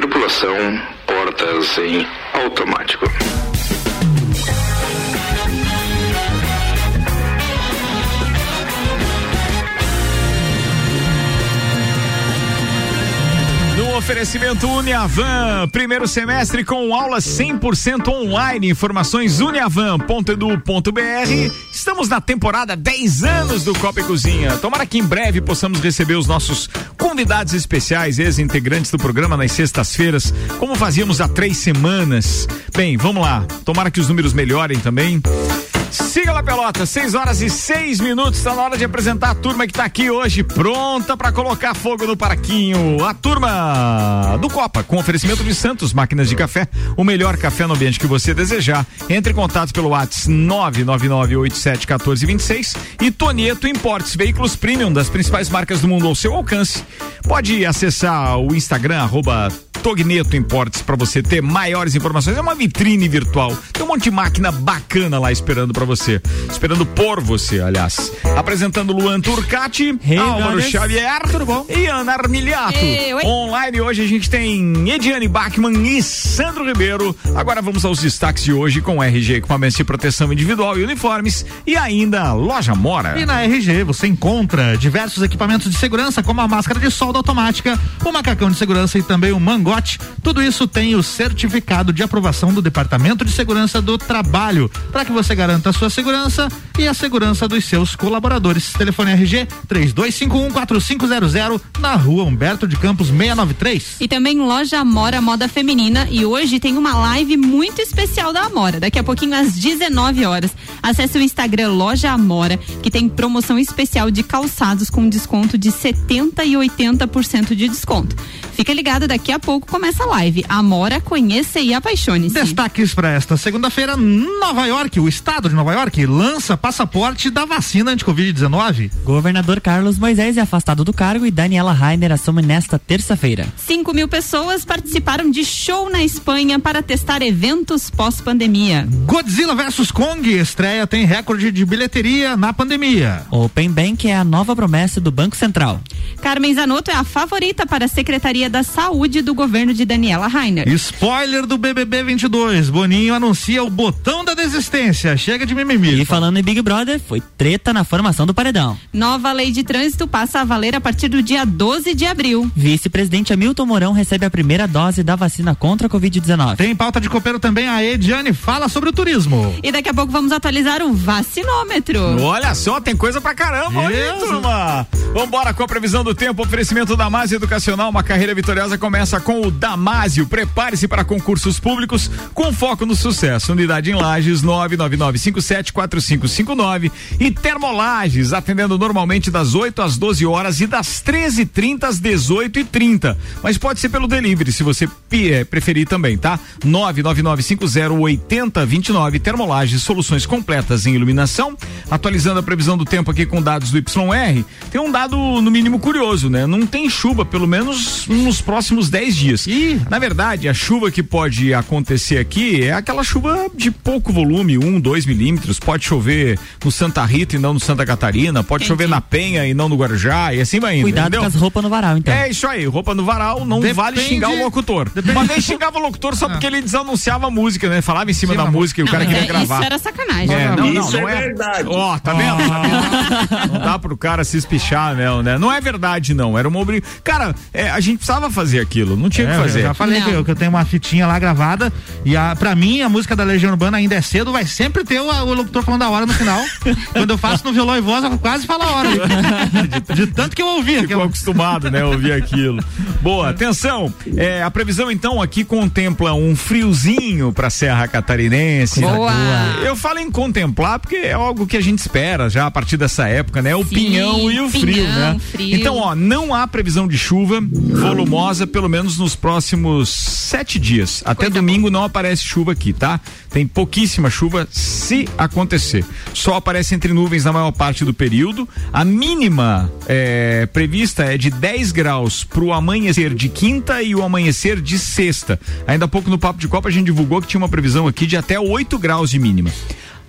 Tripulação, portas em automático. Oferecimento Uniavan, primeiro semestre com aulas 100% online. Informações uniavan.edu.br. Estamos na temporada 10 anos do Copa e Cozinha. Tomara que em breve possamos receber os nossos convidados especiais, ex-integrantes do programa nas sextas-feiras, como fazíamos há três semanas. Bem, vamos lá. Tomara que os números melhorem também. Siga lá, Pelota, 6 horas e 6 minutos. Está na hora de apresentar a turma que está aqui hoje, pronta para colocar fogo no paraquinho. A turma do Copa, com oferecimento de Santos Máquinas de Café, o melhor café no ambiente que você desejar. Entre em contato pelo WhatsApp 999871426 e Tonieto Importes, veículos premium das principais marcas do mundo ao seu alcance. Pode acessar o Instagram, arroba Togneto Importes para você ter maiores informações. É uma vitrine virtual. Tem um monte de máquina bacana lá esperando para você. Esperando por você, aliás. Apresentando Luan Turcati, hey, Álvaro Xavier Tudo bom? e Ana Armiliato. Hey, Online hoje a gente tem Ediane Bachmann e Sandro Ribeiro. Agora vamos aos destaques de hoje com RG Equipamentos de Proteção Individual e Uniformes e ainda Loja Mora. E na RG você encontra diversos equipamentos de segurança como a máscara de solda automática, o macacão de segurança e também o mango tudo isso tem o certificado de aprovação do Departamento de Segurança do Trabalho, para que você garanta sua segurança e a segurança dos seus colaboradores. Telefone RG 32514500 na Rua Humberto de Campos 693. E também loja Amora Moda Feminina e hoje tem uma live muito especial da Amora, daqui a pouquinho às 19 horas. Acesse o Instagram Loja Amora, que tem promoção especial de calçados com desconto de 70 e 80% de desconto. Fica ligado, daqui a pouco começa a live. Amora, conheça e apaixone-se. Destaques para esta segunda-feira, Nova York, o estado de Nova York lança passaporte da vacina anti-Covid-19. Governador Carlos Moisés é afastado do cargo e Daniela Rainer assume nesta terça-feira. 5 mil pessoas participaram de show na Espanha para testar eventos pós-pandemia. Godzilla vs Kong estreia tem recorde de bilheteria na pandemia. Open Bank é a nova promessa do Banco Central. Carmen Zanotto é a favorita para a Secretaria da Saúde do governo de Daniela Rainer. Spoiler do BBB 22. Boninho anuncia o botão da desistência. Chega de mimimi. E falando em Big Brother, foi treta na formação do paredão. Nova lei de trânsito passa a valer a partir do dia 12 de abril. Vice-presidente Hamilton Mourão recebe a primeira dose da vacina contra a Covid-19. Tem pauta de copeiro também. A Ediane fala sobre o turismo. E daqui a pouco vamos atualizar o vacinômetro. Olha só, tem coisa pra caramba, turma. Vambora com a previsão do tempo. Oferecimento da Mais Educacional, uma carreira vitoriosa começa com o Damásio. Prepare-se para concursos públicos com foco no sucesso. Unidade em Lages 999574559 e Termolages, atendendo normalmente das 8 às 12 horas e das 13h30 às 18h30. Mas pode ser pelo delivery, se você é, preferir também, tá? 999508029 Termolages, soluções completas em iluminação. Atualizando a previsão do tempo aqui com dados do YR, tem um dado no mínimo curioso, né? Não tem chuva, pelo menos nos próximos 10 dias. E, na verdade, a chuva que pode acontecer aqui é aquela chuva de pouco volume, 1, um, 2 milímetros. Pode chover no Santa Rita e não no Santa Catarina, pode Entendi. chover na Penha e não no Guarujá, e assim vai indo. Cuidado entendeu? com as roupas no varal, então. É isso aí, roupa no varal não Depende... vale xingar o locutor. Depende... Uma vez xingava o locutor só porque ele desanunciava a música, né? Falava em cima Sim, da música e o cara queria é, gravar. Isso era sacanagem. É, não, isso não, é, é verdade. Ó, oh, tá vendo? Oh. Não dá pro cara se espichar, né? né? Não é verdade, não. Era uma obrigação. Cara, é, a gente precisava fazer aquilo, não tinha o é, que fazer. Eu já falei que eu, que eu, tenho uma fitinha lá gravada e a, pra mim a música da Legião Urbana ainda é cedo, vai sempre ter o, o locutor falando a hora no final. Quando eu faço no violão e voz, eu quase falo a hora. de, de, tanto que eu ouvi. Ficou aquela... acostumado, né? Ouvir aquilo. Boa, atenção. É, a previsão então aqui contempla um friozinho pra Serra Catarinense. Boa. Eu falo em contemplar porque é algo que a gente espera já a partir dessa época, né? O Sim, pinhão e o pinhão, frio, né? Frio. Então, ó, não há previsão de chuva volumosa, pelo menos nos próximos sete dias. Até Coisa domingo boa. não aparece chuva aqui, tá? Tem pouquíssima chuva se acontecer. Só aparece entre nuvens na maior parte do período. A mínima é, prevista é de 10 graus para o amanhecer de quinta e o amanhecer de sexta. Ainda há pouco no Papo de Copa a gente divulgou que tinha uma previsão aqui de até 8 graus de mínima.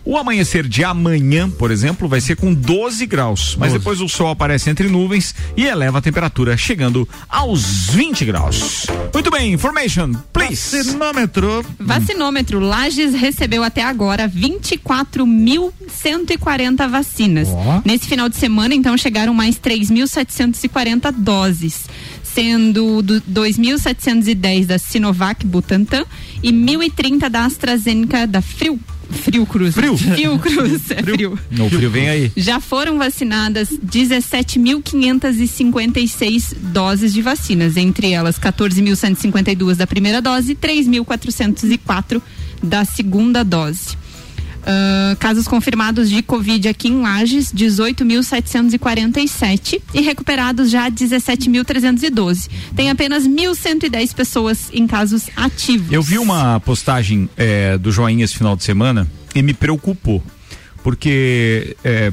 O amanhecer de amanhã, por exemplo, vai ser com 12 graus, mas 12. depois o sol aparece entre nuvens e eleva a temperatura, chegando aos 20 graus. Muito bem, information, please. Vacinômetro. Vacinômetro. Lages recebeu até agora 24.140 vacinas. Ó. Nesse final de semana, então, chegaram mais 3.740 doses, sendo do 2.710 da Sinovac Butantan e 1.030 da AstraZeneca da Frio. Frio Cruz. Frio. Frio Cruz. É frio. O frio vem aí. Já foram vacinadas 17.556 doses de vacinas, entre elas 14.152 da primeira dose e 3.404 da segunda dose. Ah, casos confirmados de Covid aqui em Lages, 18.747 e recuperados já 17.312. Tem apenas 1.110 pessoas em casos ativos. Eu vi uma postagem é, do Joinha esse final de semana e me preocupou. Porque é,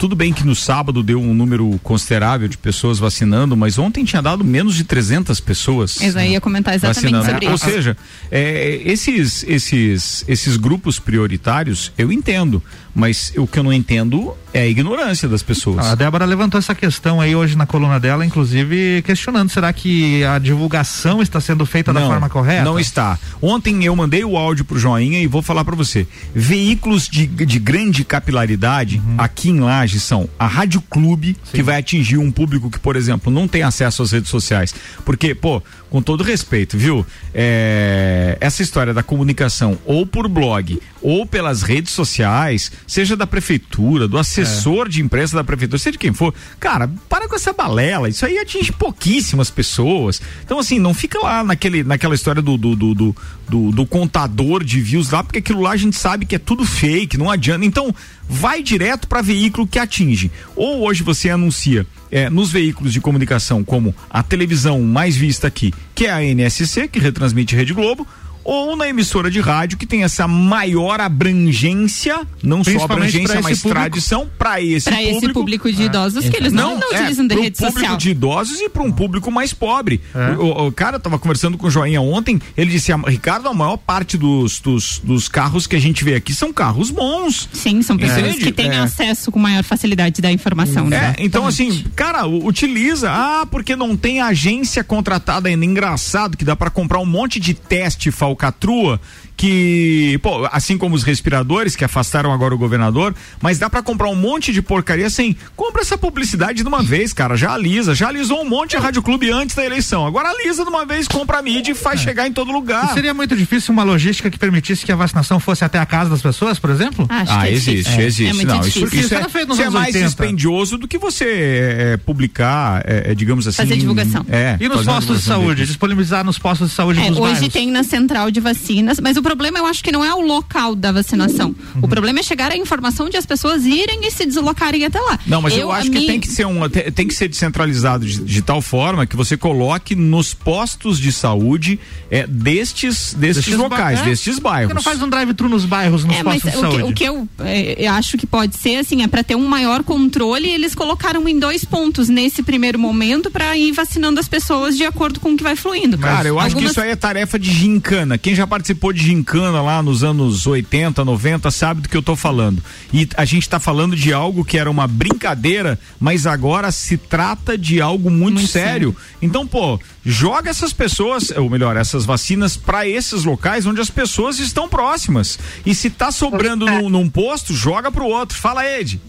tudo bem que no sábado deu um número considerável de pessoas vacinando, mas ontem tinha dado menos de 300 pessoas. Eu já ia comentar exatamente vacinando. sobre Ou isso. seja, é, esses, esses, esses grupos prioritários eu entendo, mas o que eu não entendo é a ignorância das pessoas. A Débora levantou essa questão aí hoje na coluna dela, inclusive questionando, será que a divulgação está sendo feita da forma correta? Não está. Ontem eu mandei o áudio pro Joinha e vou falar para você. Veículos de, de grande capilaridade Uhum. aqui em Lages são a Rádio Clube, que vai atingir um público que, por exemplo, não tem acesso às redes sociais. Porque, pô, com todo respeito, viu? É, essa história da comunicação ou por blog ou pelas redes sociais, seja da prefeitura, do assessor de imprensa da prefeitura, seja de quem for, cara, para com essa balela. Isso aí atinge pouquíssimas pessoas. Então, assim, não fica lá naquele, naquela história do, do, do, do, do- do contador de views lá, porque aquilo lá a gente sabe que é tudo fake, não adianta. Então, vai direto para veículo que atinge. Ou hoje você anuncia é, nos veículos de comunicação, como a televisão mais vista aqui, que é a NSC, que retransmite Rede Globo, ou na emissora de rádio que tem essa maior abrangência, não só pra abrangência, mas público. tradição para esse Para público. esse público de idosos que eles não, não, é, utilizam de pro rede público social. de idosos e para um público mais pobre. É. O, o- o cara tava conversando com o Joinha ontem, ele disse, "A- Ricardo, a maior parte dos, dos, dos carros que a gente vê aqui são carros bons. Sim, são pessoas Entende? que têm É. acesso com maior facilidade da informação, né? É, então assim, cara, utiliza. Ah, porque não tem agência contratada ainda. Engraçado que dá pra comprar um monte de teste falcatrua que, pô, assim como os respiradores que afastaram agora o governador, mas dá pra comprar um monte de porcaria sem. Compra essa publicidade de uma vez, cara. Já alisa, já alisou um monte a Rádio Clube antes da eleição. Agora alisa de uma vez, compra a mídia e faz chegar em todo E lugar. seria muito difícil uma logística que permitisse que a vacinação fosse até a casa das pessoas, por exemplo? Acho Ah, que é existe, difícil. existe. É muito não, difícil. Isso, isso Isso é, era feito nos isso é anos mais 80. dispendioso do que você é, publicar, é, é, digamos assim. Fazer divulgação. É, E nos postos de saúde? deles. Disponibilizar nos postos de saúde É, dos hoje bairros? tem na central de vacinas, mas o problema eu acho que não é o local da vacinação. O problema é chegar a informação de as pessoas irem e se deslocarem até lá. Não, mas eu, a acho que mim- tem que ser um, tem, que ser descentralizado de, de tal forma que você coloque nos postos de saúde é, destes, destes, Destes locais, ba- é. destes bairros. que não faz um drive-thru nos bairros, nos É, mas postos de o que, saúde? o que eu, é, eu acho que pode ser assim, é para ter um maior controle, eles colocaram em dois pontos nesse primeiro momento para ir vacinando as pessoas de acordo com o que vai fluindo. Cara, eu acho que Algumas- isso aí é tarefa de gincana. Quem já participou de gincana lá nos anos 80, 90, sabe do que eu tô falando. E a gente tá falando de algo que era uma brincadeira, mas agora se trata de algo muito, Muito sério. Então, pô, joga essas pessoas, ou melhor, essas vacinas para esses locais onde as pessoas estão próximas. E se tá sobrando num, num posto, joga pro outro. Fala, Ed.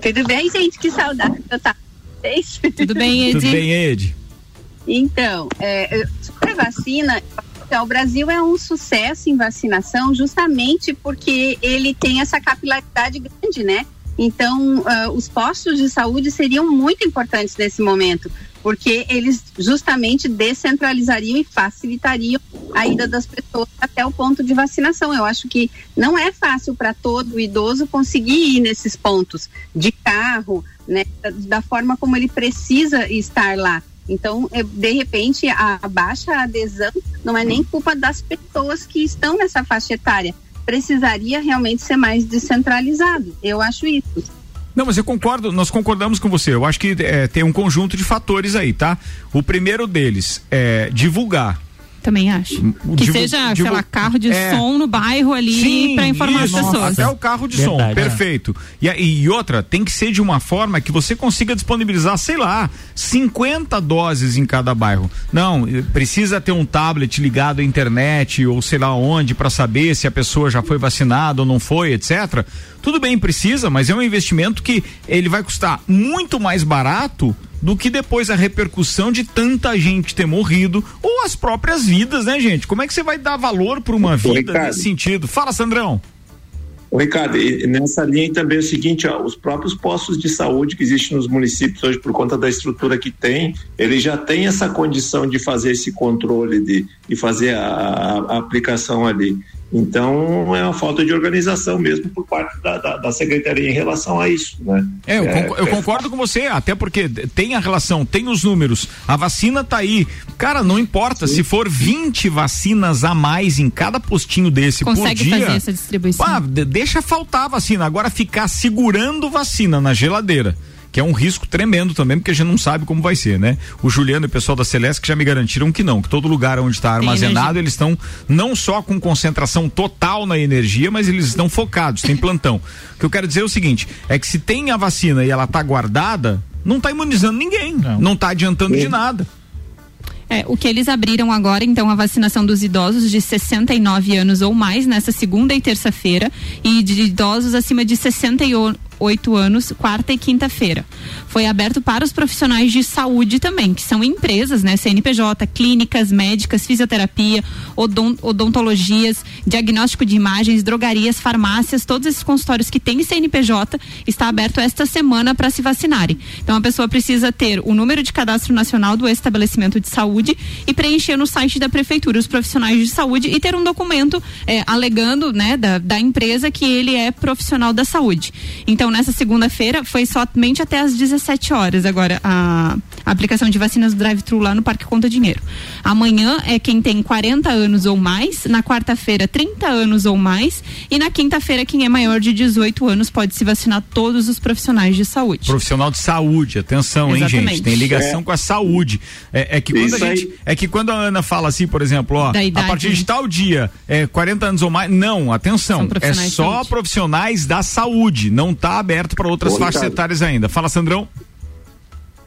Tudo bem, gente? Que saudade que eu vocês. Tudo bem, Edi? Tudo bem, Ed? Então, é, sobre a vacina, então, o Brasil é um sucesso em vacinação justamente porque ele tem essa capilaridade grande, né? Então, ah, os postos de saúde seriam muito importantes nesse momento, porque eles justamente descentralizariam e facilitariam a ida das pessoas até o ponto de vacinação. Eu acho que não é fácil para todo idoso conseguir ir nesses pontos de carro, né? Da, da forma como ele precisa estar lá. Então, eh, de repente, a baixa adesão não é nem culpa das pessoas que estão nessa faixa etária. Precisaria realmente ser mais descentralizado. Eu acho isso. Não, mas eu concordo, nós concordamos com você. Eu acho que é, tem um conjunto de fatores aí, tá? O primeiro deles é divulgar. Também acho. Que Divu- seja, divu- sei lá, carro de É. som no bairro ali pra informar isso. as pessoas. Até o carro de Verdade, som, é. perfeito. E, e outra, tem que ser de uma forma que você consiga disponibilizar, sei lá, 50 doses em cada bairro. Não, eh, precisa ter um tablet ligado à internet ou sei lá onde para saber se a pessoa já foi vacinada ou não foi, etc. Tudo bem, precisa, mas é um investimento que ele vai custar muito mais barato do que depois a repercussão de tanta gente ter morrido ou as próprias vidas, né, gente? Como é que você vai dar valor para uma vida Ricardo. nesse sentido? Fala, Sandrão. Ô, Ricardo, nessa linha também é o seguinte, ó, os próprios postos de saúde que existem nos municípios hoje por conta da estrutura que tem, eles já têm essa condição de fazer esse controle, de, de fazer a- a aplicação ali. Então é uma falta de organização mesmo por parte da, da, da secretaria em relação a isso, né? É, eu, É, conco- eu é. concordo com você, até porque tem a relação, tem os números, a vacina tá aí. Cara, não importa, se for 20 vacinas a mais em cada postinho desse Consegue por dia. fazer essa distribuição. De- deixa faltar a vacina. Agora ficar segurando vacina na geladeira. Que é um risco tremendo também, porque a gente não sabe como vai ser, né? O Juliano e o pessoal da Celeste que já me garantiram que não, que todo lugar onde está armazenado, eles estão não só com concentração total na energia, mas eles estão focados, tem plantão. O que eu quero dizer é o seguinte: é que se tem a vacina e ela tá guardada, não tá imunizando ninguém, não, Não. tá adiantando de nada. É, o que eles abriram agora, então, a vacinação dos idosos de 69 anos ou mais nessa segunda e terça-feira e de idosos acima de 68 anos, quarta e quinta-feira. Foi aberto para os profissionais de saúde também, que são empresas, né? CNPJ, clínicas, médicas, fisioterapia, odon- odontologias, diagnóstico de imagens, drogarias, farmácias, todos esses consultórios que têm CNPJ está aberto esta semana para se vacinarem. Então a pessoa precisa ter o número de cadastro nacional do estabelecimento de saúde e preencher no site da prefeitura os profissionais de saúde e ter um documento eh, alegando, né, da, da empresa que ele é profissional da saúde. Então nessa segunda-feira foi somente até às 17 horas agora a, a aplicação de vacinas do drive-thru lá no Parque Conta Dinheiro. Amanhã é quem tem 40 anos ou mais, na quarta-feira 30 anos ou mais e na quinta-feira quem é maior de 18 anos pode se vacinar todos os profissionais de saúde. Profissional de saúde, atenção, hein, Exatamente. gente? Tem ligação É. com a saúde. É, é que quando Isso a aí. gente, é que quando a Ana fala assim, por exemplo, ó, a partir de tal dia, é 40 anos ou mais, não, atenção, é só profissionais da saúde, não tá aberto para outras faixas etárias ainda. Fala, Sandrão.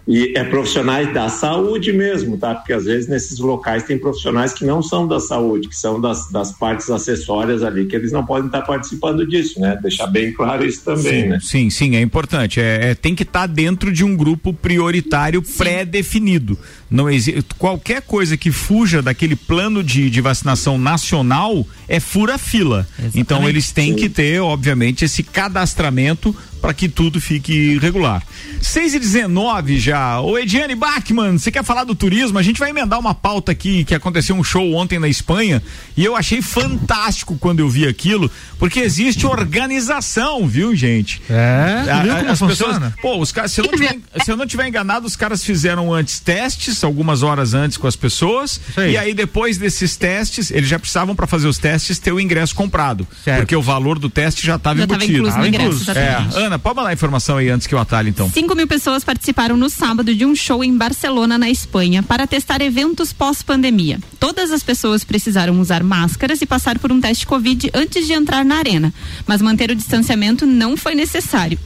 E é profissionais da saúde mesmo, tá? Porque às vezes nesses locais tem profissionais que não são da saúde, que são das, das partes acessórias ali, que eles não podem estar participando disso, né? Deixar bem claro isso também, sim, né? sim, sim, é importante. É, é- tem que estar dentro de um grupo prioritário pré-definido. Não existe qualquer coisa que fuja daquele plano de, de vacinação nacional é fura-fila. Exatamente. Então eles têm que ter, obviamente, esse cadastramento para que tudo fique regular. 6 e 19 já. Ô Ediane Bachmann, você quer falar do turismo? A gente vai emendar uma pauta aqui que aconteceu um show ontem na Espanha e eu achei fantástico quando eu vi aquilo, porque existe organização, viu, gente? É, A- viu como as funciona? pessoas, pô, os caras, se eu, não tiver, se eu não tiver enganado, os caras fizeram antes testes, algumas horas antes com as pessoas, aí. e aí depois desses testes, eles já precisavam para fazer os testes ter o ingresso comprado, Certo. porque o valor do teste já estava embutido. incluso no Ah, ingresso, incluso. exatamente. É, Pode mandar a informação aí antes que eu atalhe, então. 5 mil pessoas participaram no sábado de um show em Barcelona, na Espanha, para testar eventos pós-pandemia. Todas as pessoas precisaram usar máscaras e passar por um teste Covid antes de entrar na arena, mas manter o distanciamento não foi necessário.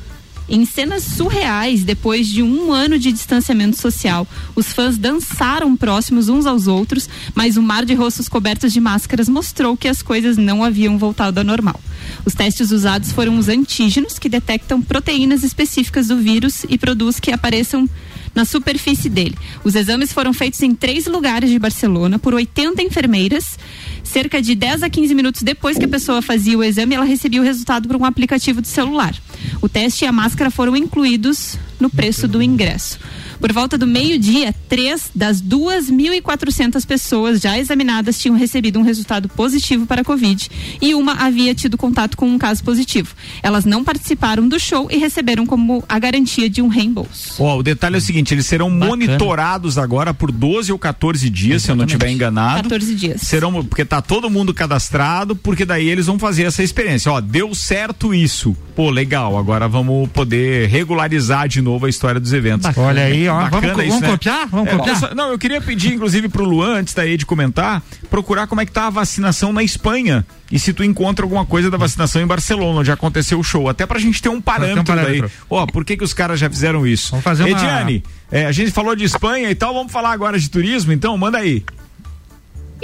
Em cenas surreais, depois de um ano de distanciamento social, os fãs dançaram próximos uns aos outros, mas o mar de rostos cobertos de máscaras mostrou que as coisas não haviam voltado ao normal. Os testes usados foram os antígenos, que detectam proteínas específicas do vírus e produz que apareçam na superfície dele. Os exames foram feitos em três lugares de Barcelona por 80 enfermeiras. Cerca de 10 a 15 minutos depois que a pessoa fazia o exame, ela recebia o resultado por um aplicativo de celular. O teste e a máscara foram incluídos no preço do ingresso. Por volta do meio-dia, três das 2.400 pessoas já examinadas tinham recebido um resultado positivo para a Covid e uma havia tido contato com um caso positivo. Elas não participaram do show e receberam como a garantia de um reembolso. Ó, o detalhe é o seguinte, eles serão Bacana. monitorados agora por 12 ou 14 dias, se eu não estiver enganado. 14 dias. Serão, porque tá todo mundo cadastrado, porque daí eles vão fazer essa experiência. Ó, deu certo isso. Pô, legal, agora vamos poder regularizar de novo a história dos eventos. Olha aí, ó. Bacana Vamos, isso, vamos né? copiar? Vamos É, copiar? não, eu queria pedir, inclusive, pro Luan, antes da Ed comentar, procurar como é que tá a vacinação na Espanha. E se tu encontra alguma coisa da vacinação em Barcelona, onde aconteceu o show. Até pra gente ter um parâmetro, parâmetro. daí. Ó, por que que os caras já fizeram isso? Vamos fazer uma- Ediane, é, a gente falou de Espanha e tal, vamos falar agora de turismo, então manda aí.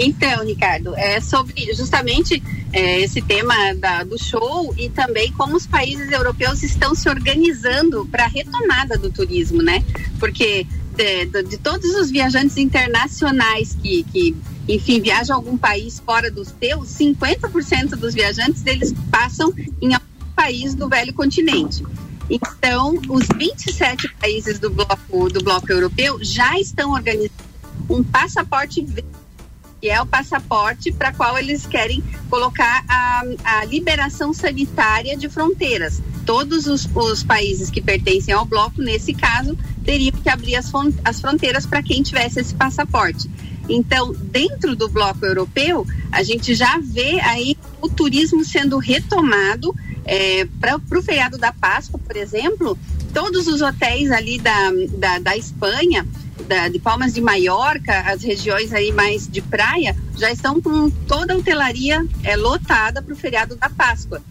Então, Ricardo, é sobre justamente é, esse tema da- do show e também como os países europeus estão se organizando para a retomada do turismo, né? Porque de, de- de todos os viajantes internacionais que, que, enfim, viajam a algum país fora do seu, 50% dos viajantes eles passam em algum país do velho continente. Então, os 27 países do bloco, do bloco europeu já estão organizando um passaporte verde que é o passaporte para qual eles querem colocar a, a liberação sanitária de fronteiras. Todos os, os países que pertencem ao bloco, nesse caso, teriam que abrir as, as fronteiras para quem tivesse esse passaporte. Então, dentro do bloco europeu, a gente já vê aí o turismo sendo retomado para o feriado da Páscoa, por exemplo, todos os hotéis ali da, da, da Espanha, da- de Palmas de Maiorca, as regiões aí mais de praia, já estão com toda a hotelaria é, lotada para o feriado da Páscoa.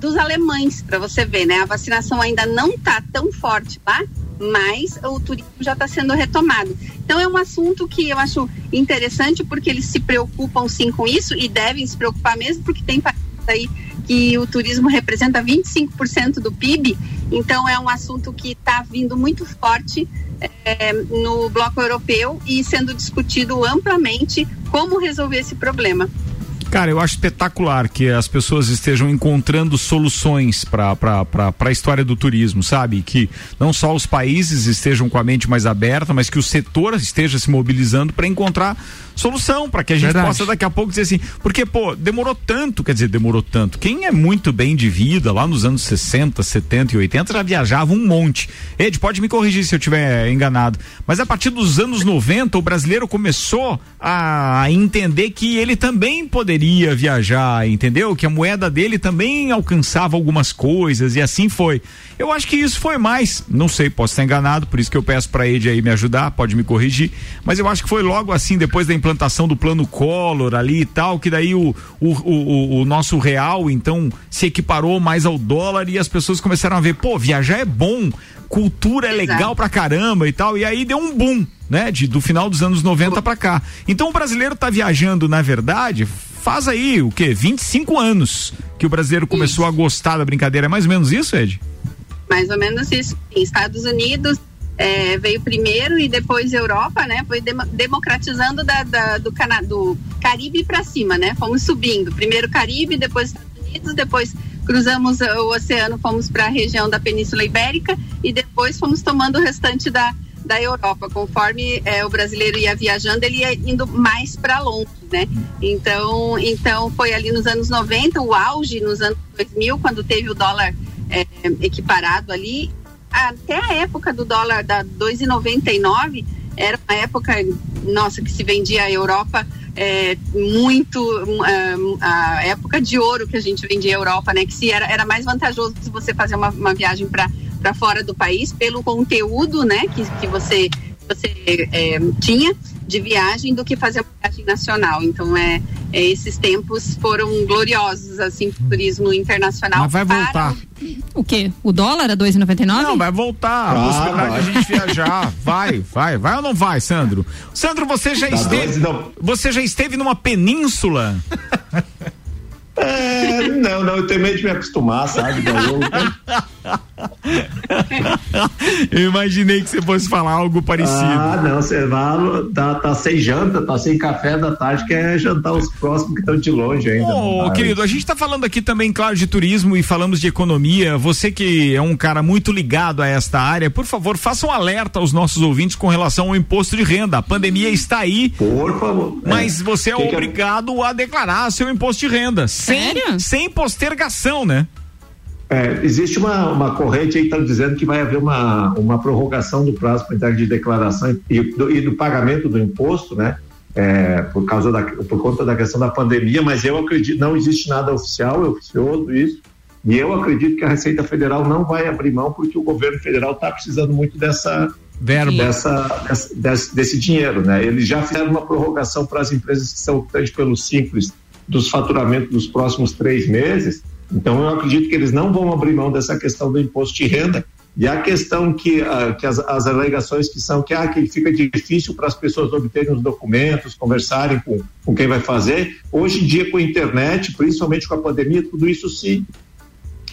Dos alemães, para você ver, né? A vacinação ainda não está tão forte lá, mas o turismo já está sendo retomado. Então é um assunto que eu acho interessante porque eles se preocupam sim com isso e devem se preocupar mesmo porque tem países aí que o turismo representa 25% do PIB, então é um assunto que está vindo muito forte eh, no bloco europeu e sendo discutido amplamente como resolver esse problema. Cara, eu acho espetacular que as pessoas estejam encontrando soluções para a história do turismo, sabe? Que não só os países estejam com a mente mais aberta, mas que o setor esteja se mobilizando para encontrar solução, para que a gente Verdade. possa daqui a pouco dizer assim, porque, pô, demorou tanto, quer dizer, demorou tanto. Quem é muito bem de vida, lá nos anos 60, 70 e 80, já viajava um monte. Ed, pode me corrigir se eu estiver enganado, mas a partir dos anos 90, o brasileiro começou a entender que ele também poderia viajar, entendeu? Que a moeda dele também alcançava algumas coisas e assim foi. Eu acho que isso foi mais, não sei, posso estar enganado, por isso que eu peço para Ed aí me ajudar, pode me corrigir, mas eu acho que foi logo assim, depois da implantação do plano Collor ali e tal, que daí o, o, o, o- nosso real, então, se equiparou mais ao dólar e as pessoas começaram a ver, pô, viajar é bom, cultura é legal pra caramba e tal, e aí deu um boom, né, de, do final dos anos 90 pra cá. Então o brasileiro tá viajando, na verdade, faz aí o quê? 25 anos que o brasileiro começou a gostar da brincadeira, é mais ou menos isso, Ed? Mais ou menos isso. Em Estados Unidos eh, veio primeiro e depois Europa, né? Foi demo- democratizando da, da- do, Cana do Caribe para cima, né? Fomos subindo. Primeiro Caribe, depois Estados Unidos, depois cruzamos o oceano, fomos para a região da Península Ibérica e depois fomos tomando o restante da, da Europa. Conforme eh, o brasileiro ia viajando, ele ia indo mais para longe, né? Então, então foi ali nos anos 90, o auge nos anos 2000, quando teve o dólar eh, equiparado ali. Até a época do dólar da 2,99 era uma época, nossa, que se vendia a Europa é, muito um, a época de ouro que a gente vendia a Europa, né? Que se era, era mais vantajoso se você fazer uma, uma viagem para para fora do país pelo conteúdo, né? Que, que você você é, tinha de viagem do que fazer uma viagem nacional. Então é, é, esses tempos foram gloriosos assim pro turismo internacional. Mas vai para voltar. O quê? O dólar a 2,99? Não, vai voltar. A Ah, possibilidade vai. de a gente viajar. Vai, vai, vai ou não vai, Sandro? Sandro, você já Tá esteve. dois, não. Você já esteve numa península? É, não, não, eu tenho medo de me acostumar, sabe? Daí eu- Eu imaginei que você fosse falar algo parecido. Ah, não, você vai, tá, tá sem janta, tá sem café da tarde, quer jantar os próximos que estão de longe ainda. Ô, vai. querido, a gente tá falando aqui também, claro, de turismo e falamos de economia. Você que é um cara muito ligado a esta área, por favor, faça um alerta aos nossos ouvintes com relação ao imposto de renda. A pandemia está aí, Por favor. mas É. você é Que que eu- obrigado a declarar seu imposto de renda. Sem, Sério? sem postergação, né? É, existe uma, uma corrente aí que está dizendo que vai haver uma, uma prorrogação do prazo para entrega de declaração e do, e do pagamento do imposto, né? É, por causa da, por conta da questão da pandemia, mas eu acredito, não existe nada oficial, é oficioso isso, e eu acredito que a Receita Federal não vai abrir mão porque o governo federal está precisando muito dessa, Verbo. dessa, dessa- desse, desse dinheiro, né? Eles já fizeram uma prorrogação para as empresas que são optantes pelo simples dos faturamentos dos próximos três meses. Então eu acredito que eles não vão abrir mão dessa questão do imposto de renda. E a questão que, ah, que as, as alegações que são que, ah, que fica difícil para as pessoas obterem os documentos, conversarem com, com quem vai fazer. Hoje em dia, com a internet, principalmente com a pandemia, tudo isso se,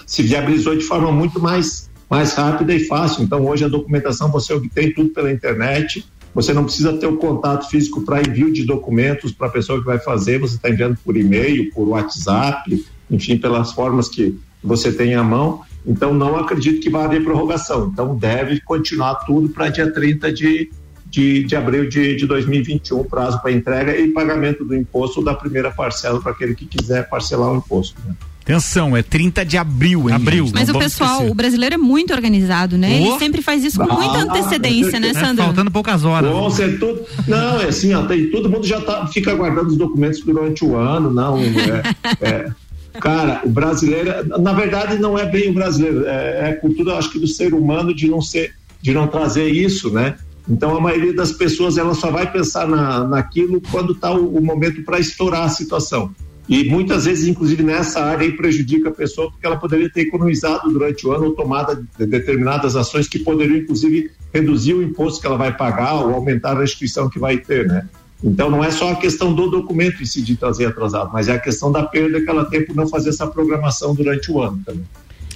se viabilizou de forma muito mais, mais rápida e fácil. Então, hoje a documentação você obtém tudo pela internet. Você não precisa ter o contato físico para envio de documentos para a pessoa que vai fazer. Você está enviando por e-mail, por WhatsApp, enfim, pelas formas que você tem à mão. Então, não acredito que vá haver prorrogação. Então, deve continuar tudo para dia 30 de, de, de abril de, de 2021, prazo para entrega e pagamento do imposto da primeira parcela para aquele que quiser parcelar o imposto. né? Atenção, é 30 de abril, hein? Abril. gente? Mas o pessoal, esquecer. o brasileiro é muito organizado, né? Oh. Ele sempre faz isso com Ah, muita antecedência, né, É, Sandro? faltando poucas horas. Bom, você tudo, não, é assim, ó, tem, todo mundo já tá, fica aguardando os documentos durante o ano, não, é, é, cara, o brasileiro, na verdade não é bem o brasileiro, é, é cultura, acho que do ser humano de não ser, de não trazer isso, né? Então a maioria das pessoas ela só vai pensar na, naquilo quando está o, o momento para estourar a situação. E muitas vezes, inclusive nessa área, aí prejudica a pessoa porque ela poderia ter economizado durante o ano ou tomado de- determinadas ações que poderiam, inclusive, reduzir o imposto que ela vai pagar ou aumentar a restituição que vai ter, né? Então não é só a questão do documento em si de trazer atrasado, mas é a questão da perda que ela tem por não fazer essa programação durante o ano também.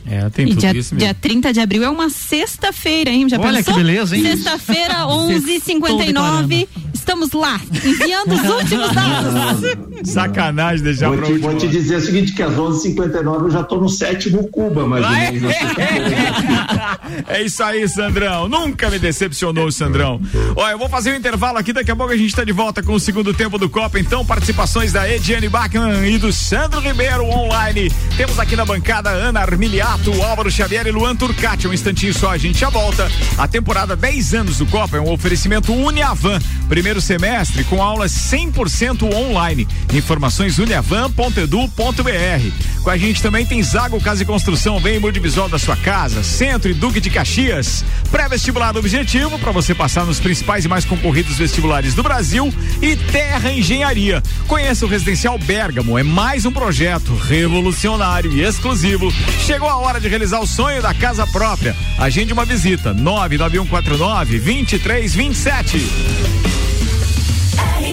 É, tem E tudo dia, isso mesmo. dia 30 de abril é uma sexta-feira, hein? Já Olha pensou? que beleza, hein? Sexta-feira, 11h59. Estamos lá, enviando os últimos dados. Sacanagem deixar Vou pra te, última vou te dizer o seguinte, que às 11h59 eu já estou no sétimo Cuba, assim. É isso aí, Sandrão. Nunca me decepcionou Sandrão. Ó, eu vou fazer um intervalo aqui, daqui a pouco a gente tá de volta com o segundo tempo do Copa. Então, participações da Ediane Bachmann e do Sandro Ribeiro online. Temos aqui na bancada Ana Armiliato, Álvaro Xavier e Luan Turcati. Um instantinho só, a gente já volta. A temporada 10 anos do Copa é um oferecimento Uniavan. Primeiro semestre com aulas 100% online. Informações uniavan.edu.br. Com a gente também tem Zago Casa e Construção, bem multivisual da sua casa, Centro e Duque de Caxias. Pré-vestibular objetivo para você passar nos principais e mais concorridos vestibulares do Brasil e Terra Engenharia. Conheça o Residencial Bergamo, é mais um projeto revolucionário e exclusivo. Chegou a hora de realizar o sonho da casa própria. Agende uma visita 99149 2327.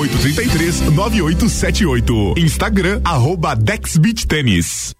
98833 9878. Repetindo, 98833 9878. Instagram, arroba Dex Beach Tênis.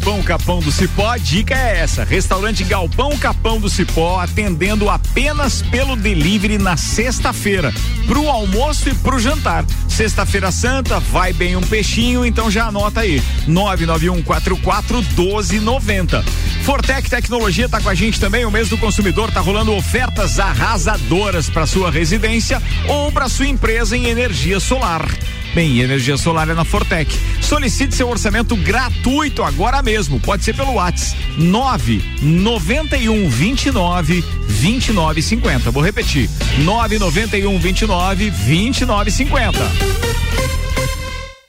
Galpão Capão do Cipó, a dica é essa: restaurante Galpão Capão do Cipó atendendo apenas pelo delivery na sexta-feira, pro almoço e pro jantar. Sexta-feira Santa, vai bem um peixinho, então já anota aí: 99144 1290. Fortec Tecnologia tá com a gente também. O mês do consumidor tá rolando ofertas arrasadoras para sua residência ou para sua empresa em energia solar. Bem, energia solar é na Fortec. Solicite seu orçamento gratuito agora mesmo. Pode ser pelo WhatsApp 991 29 29 50. Vou repetir: 991 29 29 50.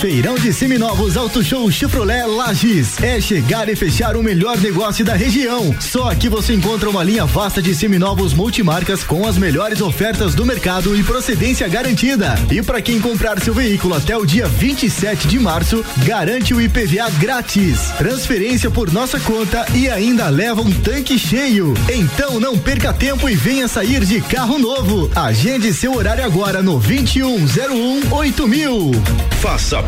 Feirão de Seminovos Auto Show Chevrolet Lages. É chegar e fechar o melhor negócio da região. Só aqui você encontra uma linha vasta de seminovos multimarcas com as melhores ofertas do mercado e procedência garantida. E para quem comprar seu veículo até o dia 27 de março, garante o IPVA grátis. Transferência por nossa conta e ainda leva um tanque cheio. Então não perca tempo e venha sair de carro novo. Agende seu horário agora no 2101 8000. Faça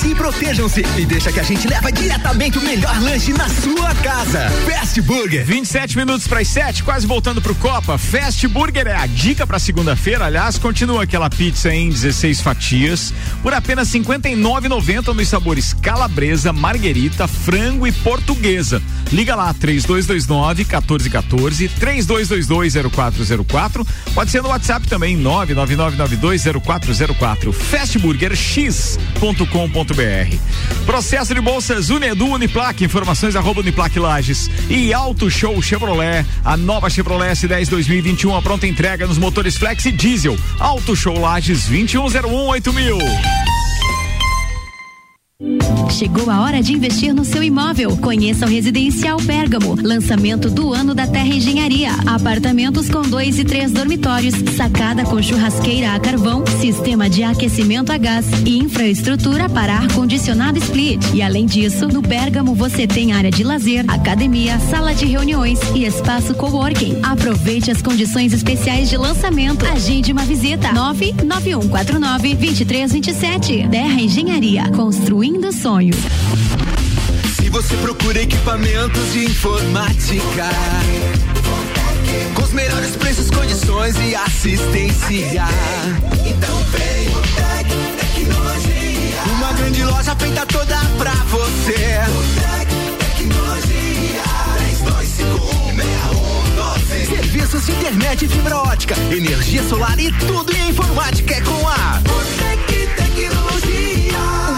Cuidem-se e protejam-se e deixa que a gente leva diretamente o melhor lanche na sua casa. Fast Burger. 27 minutos para as 7, quase voltando pro Copa. Fast Burger é a dica para segunda-feira. Aliás, continua aquela pizza em 16 fatias por apenas R$ 59,90 nos sabores calabresa, marguerita, frango e portuguesa. Liga lá 3229 1414 3222 0404. Pode ser no WhatsApp também 999920404. Fastburgerx.com.br. Processo de bolsas Unedu Uniplac, informações arroba Uniplac Lages e Auto Show Chevrolet, a nova Chevrolet S10 2021, a pronta entrega nos motores Flex e Diesel. Auto Show Lages 2101 mil. Chegou a hora de investir no seu imóvel. Conheça o Residencial Bergamo, lançamento do ano da Terra Engenharia. Apartamentos com dois e três dormitórios, sacada com churrasqueira a carvão, sistema de aquecimento a gás e infraestrutura para ar-condicionado split. E além disso, no Bergamo você tem área de lazer, academia, sala de reuniões e espaço coworking. Aproveite as condições especiais de lançamento. Agende uma visita. 99149 2327. Terra Engenharia, construindo sonhos. Se você procura equipamentos de informática, com os melhores preços, condições e assistência. Então vem Tecnologia. Uma grande loja feita toda pra você. Tec Tecnologia. 32516112. Serviços de internet fibra ótica, energia solar e tudo em informática é com a Tec Tecnologia.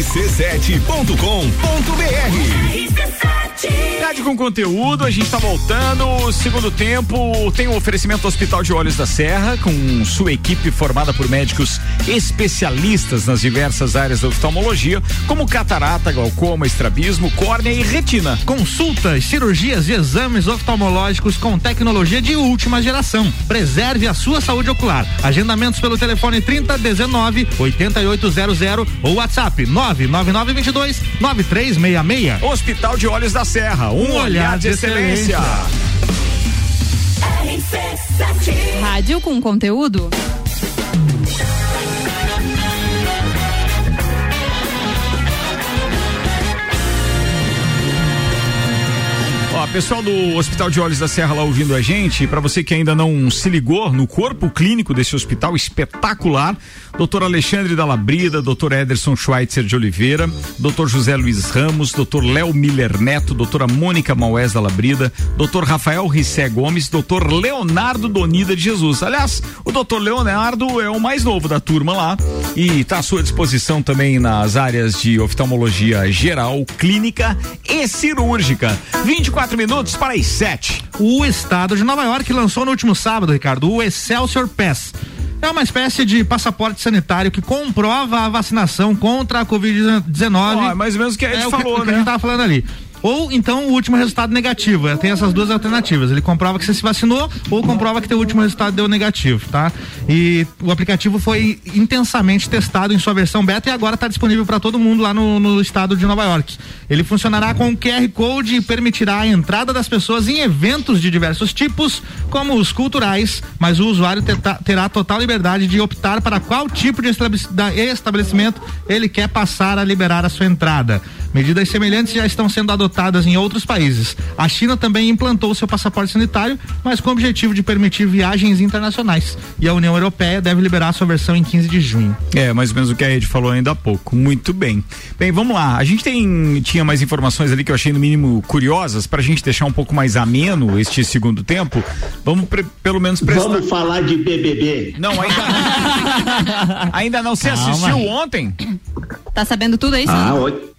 rc7.com.br Rádio com conteúdo, a gente tá voltando. Segundo tempo, tem o oferecimento do Hospital de Olhos da Serra, com sua equipe formada por médicos especialistas nas diversas áreas da oftalmologia, como catarata, glaucoma, estrabismo, córnea e retina. Consultas, cirurgias e exames oftalmológicos com tecnologia de última geração. Preserve a sua saúde ocular. Agendamentos pelo telefone 3019 8800 ou WhatsApp 99922 9366. Hospital de Olhos da Serra, um, olhar, de excelência. Rádio com conteúdo. Pessoal do Hospital de Olhos da Serra lá ouvindo a gente, para você que ainda não se ligou no corpo clínico desse hospital espetacular, doutor Alexandre da Labrida, doutor Ederson Schweitzer de Oliveira, doutor José Luiz Ramos, doutor Léo Miller Neto, doutora Mônica Maués da Labrida, doutor Rafael Rissé Gomes, doutor Leonardo Donida de Jesus. Aliás, o doutor Leonardo é o mais novo da turma lá e está à sua disposição também nas áreas de oftalmologia geral, clínica e cirúrgica. 24 minutos para as 7. O estado de Nova York lançou no último sábado, Ricardo, o Excelsior Pass. É uma espécie de passaporte sanitário que comprova a vacinação contra a Covid-19. Ó, é mais ou menos o que a gente é falou, o que, o que né? a gente tava falando ali. Ou então o último resultado negativo. Tem essas duas alternativas. Ele comprova que você se vacinou ou comprova que teu último resultado deu negativo, tá? E o aplicativo foi intensamente testado em sua versão beta e agora está disponível para todo mundo lá no, no estado de Nova York. Ele funcionará com QR Code e permitirá a entrada das pessoas em eventos de diversos tipos, como os culturais, mas o usuário terá total liberdade de optar para qual tipo de estabelecimento ele quer passar a liberar a sua entrada. Medidas semelhantes já estão sendo adotadas em outros países. A China também implantou seu passaporte sanitário, mas com o objetivo de permitir viagens internacionais. E a União Europeia deve liberar sua versão em 15 de junho. É, mais ou menos o que a Rede falou ainda há pouco. Muito bem. Bem, vamos lá. A gente tem tinha mais informações ali que eu achei no mínimo curiosas pra gente deixar um pouco mais ameno este segundo tempo. Vamos pre- pelo menos prestar. Vamos falar de BBB. Não, ainda não. ainda não. Você Calma. assistiu ontem? Tá sabendo tudo aí, Ah, oi.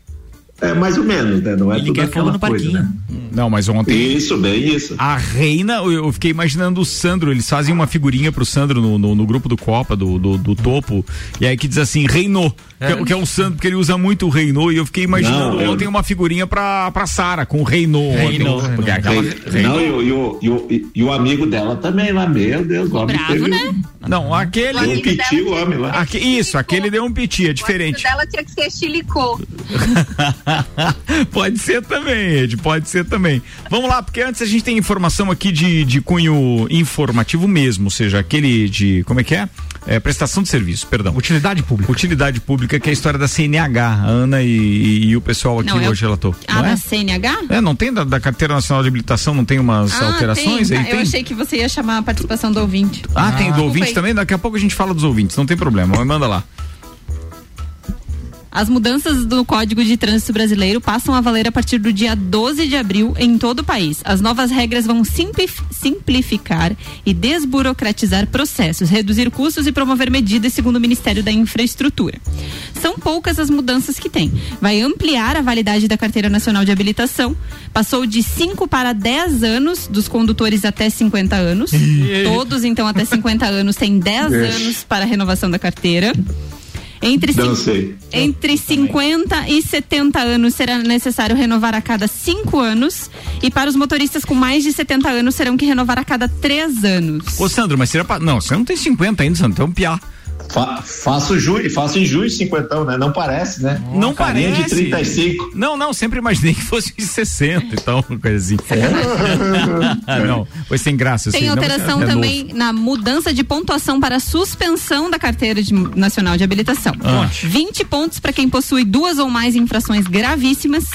É mais ou menos, né? Não é tudo aquela coisa, né? Não, mas ontem. Isso, bem isso. A reina, eu eu fiquei imaginando o Sandro, eles fazem uma figurinha pro Sandro no, no, no grupo do Copa, do, do, do topo, e aí que diz assim, reinou, que, é, que é o Sandro, porque ele usa muito o reinou, e eu fiquei imaginando Não, eu- ontem uma figurinha pra, pra Sara, com o reinou. Reinou. ontem, Porque é aquela, Não, e o, e, o, e, o, o amigo dela também lá, meu Deus, o homem teve um- Não, aquele. Deu um piti o homem lá. Aque- isso, aquele deu um piti, é O diferente. dela tinha que ser chilicô. pode ser também, Ed, pode ser também. Vamos lá, porque antes a gente tem informação aqui de, de cunho informativo mesmo, ou seja, aquele de. Como é que é? É, prestação de serviço, perdão. Utilidade pública. Utilidade pública, que é a história da CNH. A Ana e, e- e o pessoal aqui Não, é o- hoje relatou. Ah, não da é? CNH? É, não tem da, da Carteira Nacional de Habilitação, não tem umas Ah, alterações tem. aí? Tá, Eu tem? achei que você ia chamar a participação do ouvinte. Ah, tem do Desculpa ouvinte aí. também? Daqui a pouco a gente fala dos ouvintes, não tem problema, mas manda lá. As mudanças do Código de Trânsito Brasileiro passam a valer a partir do dia 12 de abril em todo o país. As novas regras vão simplif- simplificar e desburocratizar processos, reduzir custos e promover medidas, segundo o Ministério da Infraestrutura. São poucas as mudanças que tem. Vai ampliar a validade da Carteira Nacional de Habilitação. Passou de 5 para 10 anos dos condutores até 50 anos. Todos, então, até 50 anos têm 10 Ixi. anos para a renovação da carteira. Entre, Dancei. entre 50 e 70 anos será necessário renovar a cada 5 anos. E para os motoristas com mais de 70 anos serão que renovar a cada 3 anos. Ô, Sandro, mas seria pra... Não, você não tem 50 ainda, Sandro, tem um piá. Fa faço, junho, faço em junho 50, né? Não parece, né? Não Carinha parece. de 35. Não, não, sempre imaginei que fosse de 60, então, coisa assim. ah, não, foi sem graça. eu Tem sei, não, alteração mas é também novo. na mudança de pontuação para suspensão da carteira de- nacional de habilitação. Ah. 20 pontos para quem possui duas ou mais infrações gravíssimas.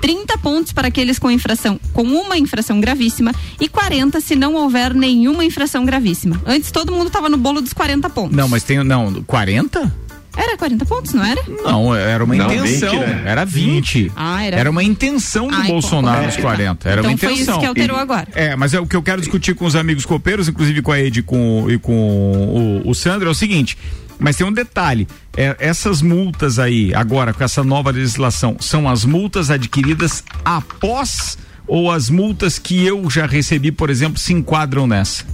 30 pontos para aqueles com infração com uma infração gravíssima e 40 se não houver nenhuma infração gravíssima. Antes todo mundo estava no bolo dos 40 pontos. Não, mas tem, não, 40? Era 40 pontos, não era? Não, era uma Não, intenção. 20, né? Era 20. Ah, era. uma intenção do então, Bolsonaro nos é. 40. Era Então uma foi isso intenção. que alterou agora. É, mas é o que eu quero discutir com os amigos copeiros, inclusive com a Ed e com, e com o, o Sandro, é o seguinte. Mas tem um detalhe: é, essas multas aí, agora, com essa nova legislação, são as multas adquiridas após ou as multas que eu já recebi, por exemplo, se enquadram nessa?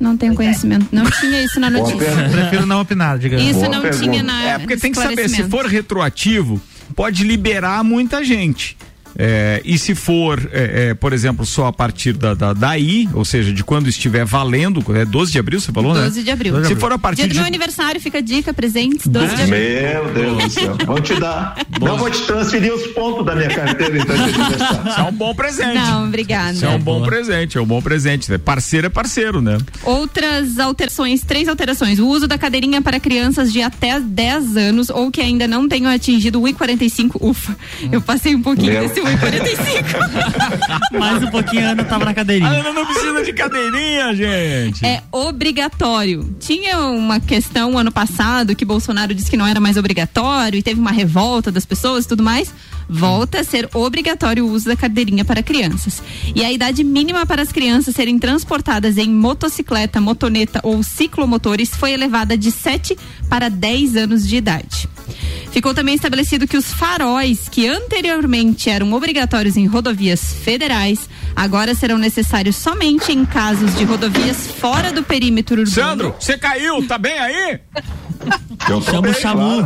Não tenho conhecimento. Não tinha isso na notícia. Prefiro não opinar, digamos. Isso não tinha na. É, porque tem que saber, se for retroativo, pode liberar muita gente. É, e se for, é, é, por exemplo, só a partir da, da- daí, ou seja, de quando estiver valendo, é 12 de abril, você falou, né? 12 de abril. Se for a partir Dia do de meu aniversário, fica a dica, presentes, 12 de abril. Meu Deus do céu. Vou te dar. Não vou te transferir os pontos da minha carteira, então. de aniversário. Isso é um bom presente. Não, obrigada. Isso é um bom presente, é um bom presente. né? Parceiro é parceiro, né? Outras alterações, três alterações. O uso da cadeirinha para crianças de até 10 anos ou que ainda não tenham atingido o 1,45. Ufa, eu passei um pouquinho Meu. desse 1,45. Mais um pouquinho a Ana tava na cadeirinha. A Ana não precisa de cadeirinha, gente. É obrigatório. Tinha uma questão ano passado que Bolsonaro disse que não era mais obrigatório e teve uma revolta das pessoas e tudo mais. Volta a ser obrigatório o uso da cadeirinha para crianças. E a idade mínima para as crianças serem transportadas em motocicleta, motoneta ou ciclomotores foi elevada de 7 para 10 anos de idade. Ficou também estabelecido que os faróis que anteriormente eram obrigatórios em rodovias federais agora serão necessários somente em casos de rodovias fora do perímetro urbano. Sandro, você caiu? Tá bem aí? Eu tô Chama o.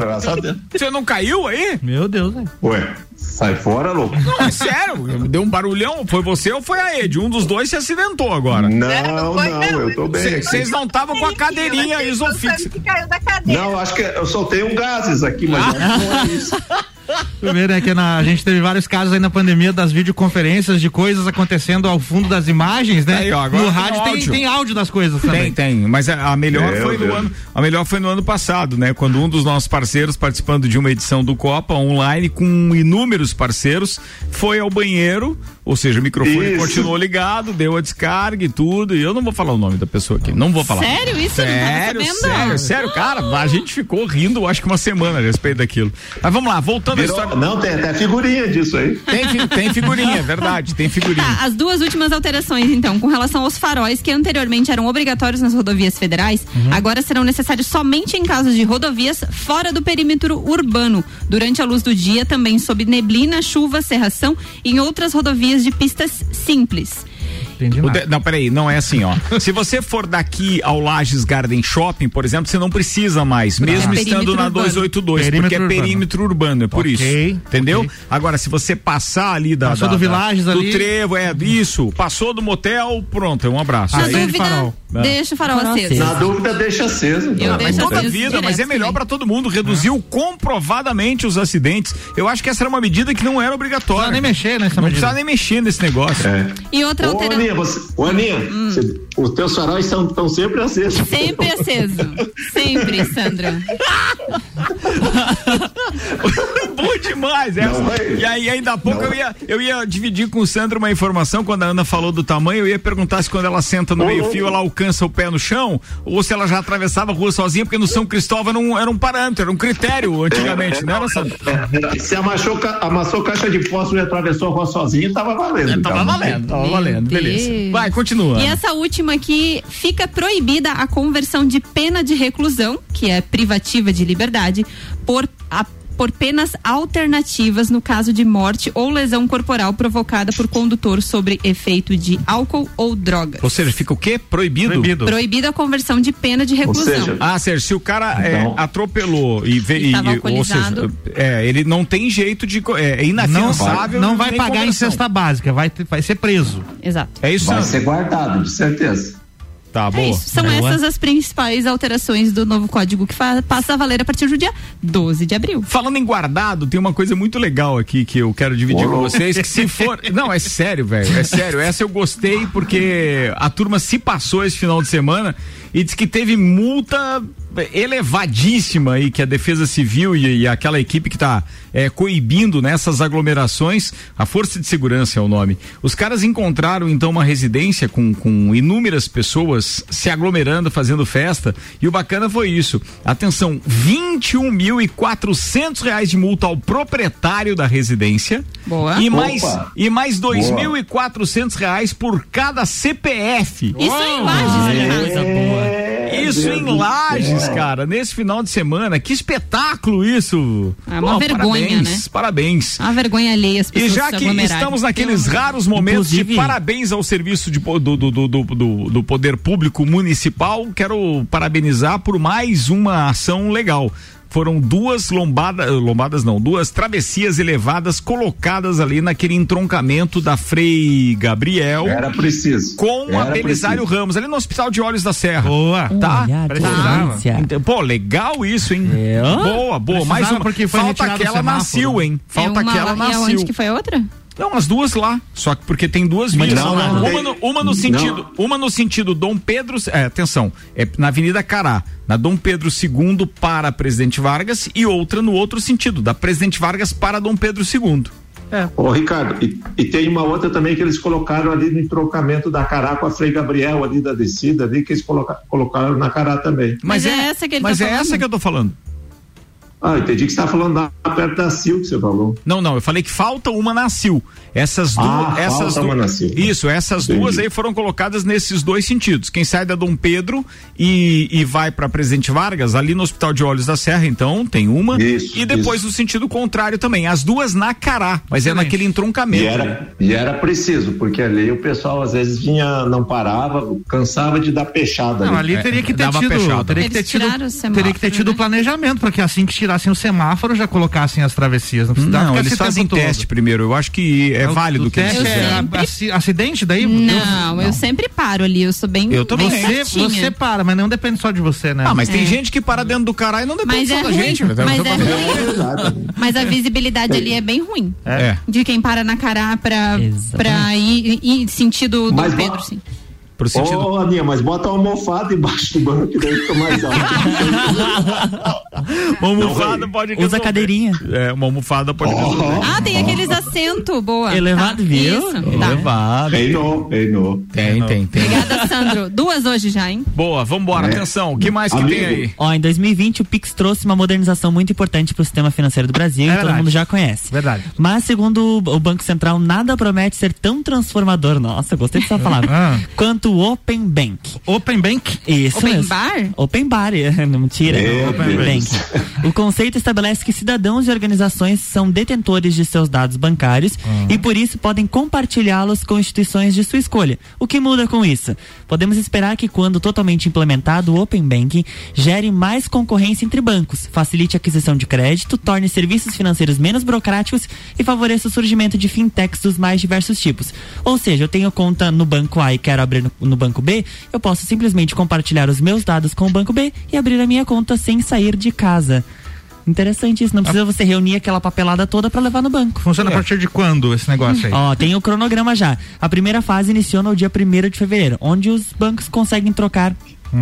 Você não caiu aí? Meu Deus, velho. Ué, sai fora, louco. Não, é sério, deu um barulhão. Foi você ou foi a Ed? Um dos dois se acidentou agora. Não, não, eu tô bem. Vocês não estavam com a cadeirinha isofix. que caiu da cadeira. Não, acho que eu soltei um gases aqui, mas não é isso. Tu vê, né, que na- a gente teve vários casos aí na pandemia das videoconferências de coisas acontecendo ao fundo das imagens, né? Aí, ó, agora no tem rádio tem, áudio. tem áudio das coisas Tem, também. tem. Mas a, a melhor Meu foi no ano, a melhor foi no ano passado, né? Quando um dos nossos parceiros, participando de uma edição do Copa online com inúmeros parceiros, foi ao banheiro, ou seja, o microfone Isso. continuou ligado, deu a descarga e tudo. E eu não vou falar o nome da pessoa aqui, não vou falar. Sério? Isso? Eu não tava Sério, sabendo. sério, sério, cara, a gente ficou rindo, acho que uma semana a respeito daquilo. Mas vamos lá, voltando à Virou- história. não, tem até figurinha disso aí. Tem, tem figurinha, é verdade, tem figurinha. Tá, as duas últimas alterações, então, com relação aos faróis que anteriormente eram obrigatórios nas rodovias federais, agora serão necessários somente em casos de rodovias fora do perímetro urbano, durante a luz do dia, também sob neblina, chuva, serração e em outras rodovias de pistas simples. Entendi nada. de- não, peraí, não é assim, ó. Se você for daqui ao Lages Garden Shopping, por exemplo, você não precisa mais, mesmo É estando na urbano. 282, Perímetro porque é urbano. perímetro urbano, é por Ok, isso. Entendeu? ok. Agora, se você passar ali da. Passou da- do da- Villages do ali. trevo, é, isso. Passou do motel, pronto, é um abraço. Na Ah, de dúvida, farol. deixa o farol Farol aceso. Na dúvida, deixa aceso. Eu deixo Mas toda a aceso vida, mas é melhor pra todo mundo. Reduziu comprovadamente os acidentes. Eu acho que essa era uma medida que não era obrigatória. Não precisa nem mexer nessa Não medida. precisa nem mexer nesse negócio. É. E outra alteração. Aninha, você, ô, Aninha, você- os teus faróis estão sempre acesos. Sempre aceso. Sempre, Sandra. Bom demais, essa. Não é? E aí, ainda há pouco Não eu ia, eu ia dividir com o Sandro uma informação. Quando a Ana falou do tamanho, eu ia perguntar se quando ela senta no meio-fio, ela alcança o pé no chão, ou se ela já atravessava a rua sozinha, porque no São Cristóvão era um, era um parâmetro, era um critério antigamente, não era, Sandro? Se amassou, amassou caixa de fósforo e atravessou a rua sozinho, tava valendo. Tava então. valendo, tava valendo, beleza. Deus. Vai, continua. E essa última aqui fica proibida a conversão de pena de reclusão, que é privativa de liberdade, por a- por penas alternativas no caso de morte ou lesão corporal provocada por condutor sobre efeito de álcool ou drogas. Ou seja, fica o quê? Proibido? Proibido. Proibida a conversão de pena de reclusão. seja, Ah, Sérgio, se o cara é, Então- atropelou e, ve- tava e- ou seja, é, ele não tem jeito de. É, é Não, inafiançável. não vai nem pagar em conversão. cesta básica, vai, vai ser preso. Exato. É isso, Vai ser guardado, de certeza. Tá, É boa. isso. São Boa. essas as principais alterações do novo código que passa a valer a partir do dia 12 de abril. Falando em guardado, tem uma coisa muito legal aqui que eu quero dividir com vocês. Que se for. Não, é sério, velho. É sério. Essa eu gostei porque a turma se passou esse final de semana e diz que teve multa elevadíssima aí que a Defesa Civil e, e aquela equipe que está coibindo nessas aglomerações, a Força de Segurança é o nome. Os caras encontraram então uma residência com, com inúmeras pessoas se aglomerando, fazendo festa e o bacana foi isso. Atenção, 21.400 reais de multa ao proprietário da residência. Boa. E mais, Opa. e mais 2.400 reais por cada CPF. Isso em Lages, aliás. Coisa boa. Isso em Lages, cara, nesse final de semana. Que espetáculo isso! É uma vergonha, parabéns, né? Parabéns. Uma vergonha alheia as E pessoas já se que estamos naqueles raros momentos de parabéns ao serviço de do, do, do, do- do poder público municipal, quero parabenizar por mais uma ação legal. Foram duas lombadas, lombadas não, duas travessias elevadas colocadas ali naquele entroncamento da Frei Gabriel. Era preciso. Com a Era Belisário preciso. Ramos, ali no Hospital de Olhos da Serra. Boa. Tá? Olha. Então, Pô, legal isso, hein? É. Boa, boa. Mais Precisava uma. porque foi Falta aquela na semáforo. Sil, hein? Falta é uma, aquela na E aonde que foi a outra? Não, as duas lá. Só que porque tem duas vias. não, não, uma, tem- no, uma no sentido, uma no sentido Dom Pedro, é, atenção, é na Avenida Cará, na Dom Pedro II para Presidente Vargas e outra no outro sentido, da Presidente Vargas para Dom Pedro II. Ô, Ricardo, e, e tem uma outra também que eles colocaram ali no entrocamento da Cará com a Frei Gabriel ali da descida ali, que eles coloca- colocaram na Cará também. Mas é essa que ele Mas tá é falando. essa que eu tô falando. Ah, entendi que você estava falando lá perto da Sil que você falou. Não, não, eu falei que falta uma na Sil. Essas duas, Ah, essas falta duas, isso, essas Entendi. duas aí foram colocadas nesses dois sentidos. Quem sai da Dom Pedro e, e vai para Presidente Vargas, ali no Hospital de Olhos da Serra, então tem uma Isso, e depois no sentido contrário também. As duas na Cará, mas é Excelente. naquele entroncamento. E né? era, e era preciso, porque ali o pessoal às vezes vinha, não parava, cansava de dar peixada. Não, ali. ali teria que ter dava tido, peixada. teria que ter tido, semáforo, teria que ter tido né? planejamento para que assim que tirassem o semáforo já colocassem as travessias. Não, Não, eles fazem todo. teste primeiro. Eu acho que é, válido o que eles teste fizeram. é sempre- aci- acidente daí? Não, eu sempre paro ali, eu sou bem, Eu também. bem Você, você para, mas não depende só de você, né? Ah, mas tem É. gente que para dentro do caralho e não depende Mas só é da ruim, gente. né? mas Tá é ruim. Mas a visibilidade ali é bem ruim. É. De quem para na Cará pra, Exatamente. pra ir, ir sentido do Mas Pedro, sim. Pro sentido. Ô, Aninha, mas bota uma almofada embaixo do banco, que daí fica mais alto. Uma almofada pode Usa resolver. cadeirinha. É, uma almofada pode resolver. Ah, tem aqueles assentos, boa. Elevado, Tá, viu? Isso, tá. Elevado. Reinou, reinou. Tem, tem, tem. Obrigada, Sandro. Duas hoje já, hein? Boa, vambora. É. Atenção, o que mais que Amigo. tem aí? Ó, em 2020 o Pix trouxe uma modernização muito importante para o sistema financeiro do Brasil, É e todo mundo já conhece. Verdade. Mas segundo o Banco Central, nada promete ser tão transformador, nossa, gostei dessa palavra, Ah. quanto o Open Bank. Open Bank? Isso Open mesmo. bar? Open Bar, não mentira. É, Open. Bank. O conceito estabelece que cidadãos e organizações são detentores de seus dados bancários e por isso podem compartilhá-los com instituições de sua escolha. O que muda com isso? Podemos esperar que quando totalmente implementado, o Open Banking gere mais concorrência entre bancos, facilite a aquisição de crédito, torne serviços financeiros menos burocráticos e favoreça o surgimento de fintechs dos mais diversos tipos. Ou seja, eu tenho conta no banco A e quero abrir no, no banco B, eu posso simplesmente compartilhar os meus dados com o banco B e abrir a minha conta sem sair de casa. Interessante isso, não precisa você reunir aquela papelada toda para levar no banco. Funciona a partir de quando esse negócio aí? Ó, tem o cronograma já. A primeira fase iniciou no dia 1 de fevereiro, onde os bancos conseguem trocar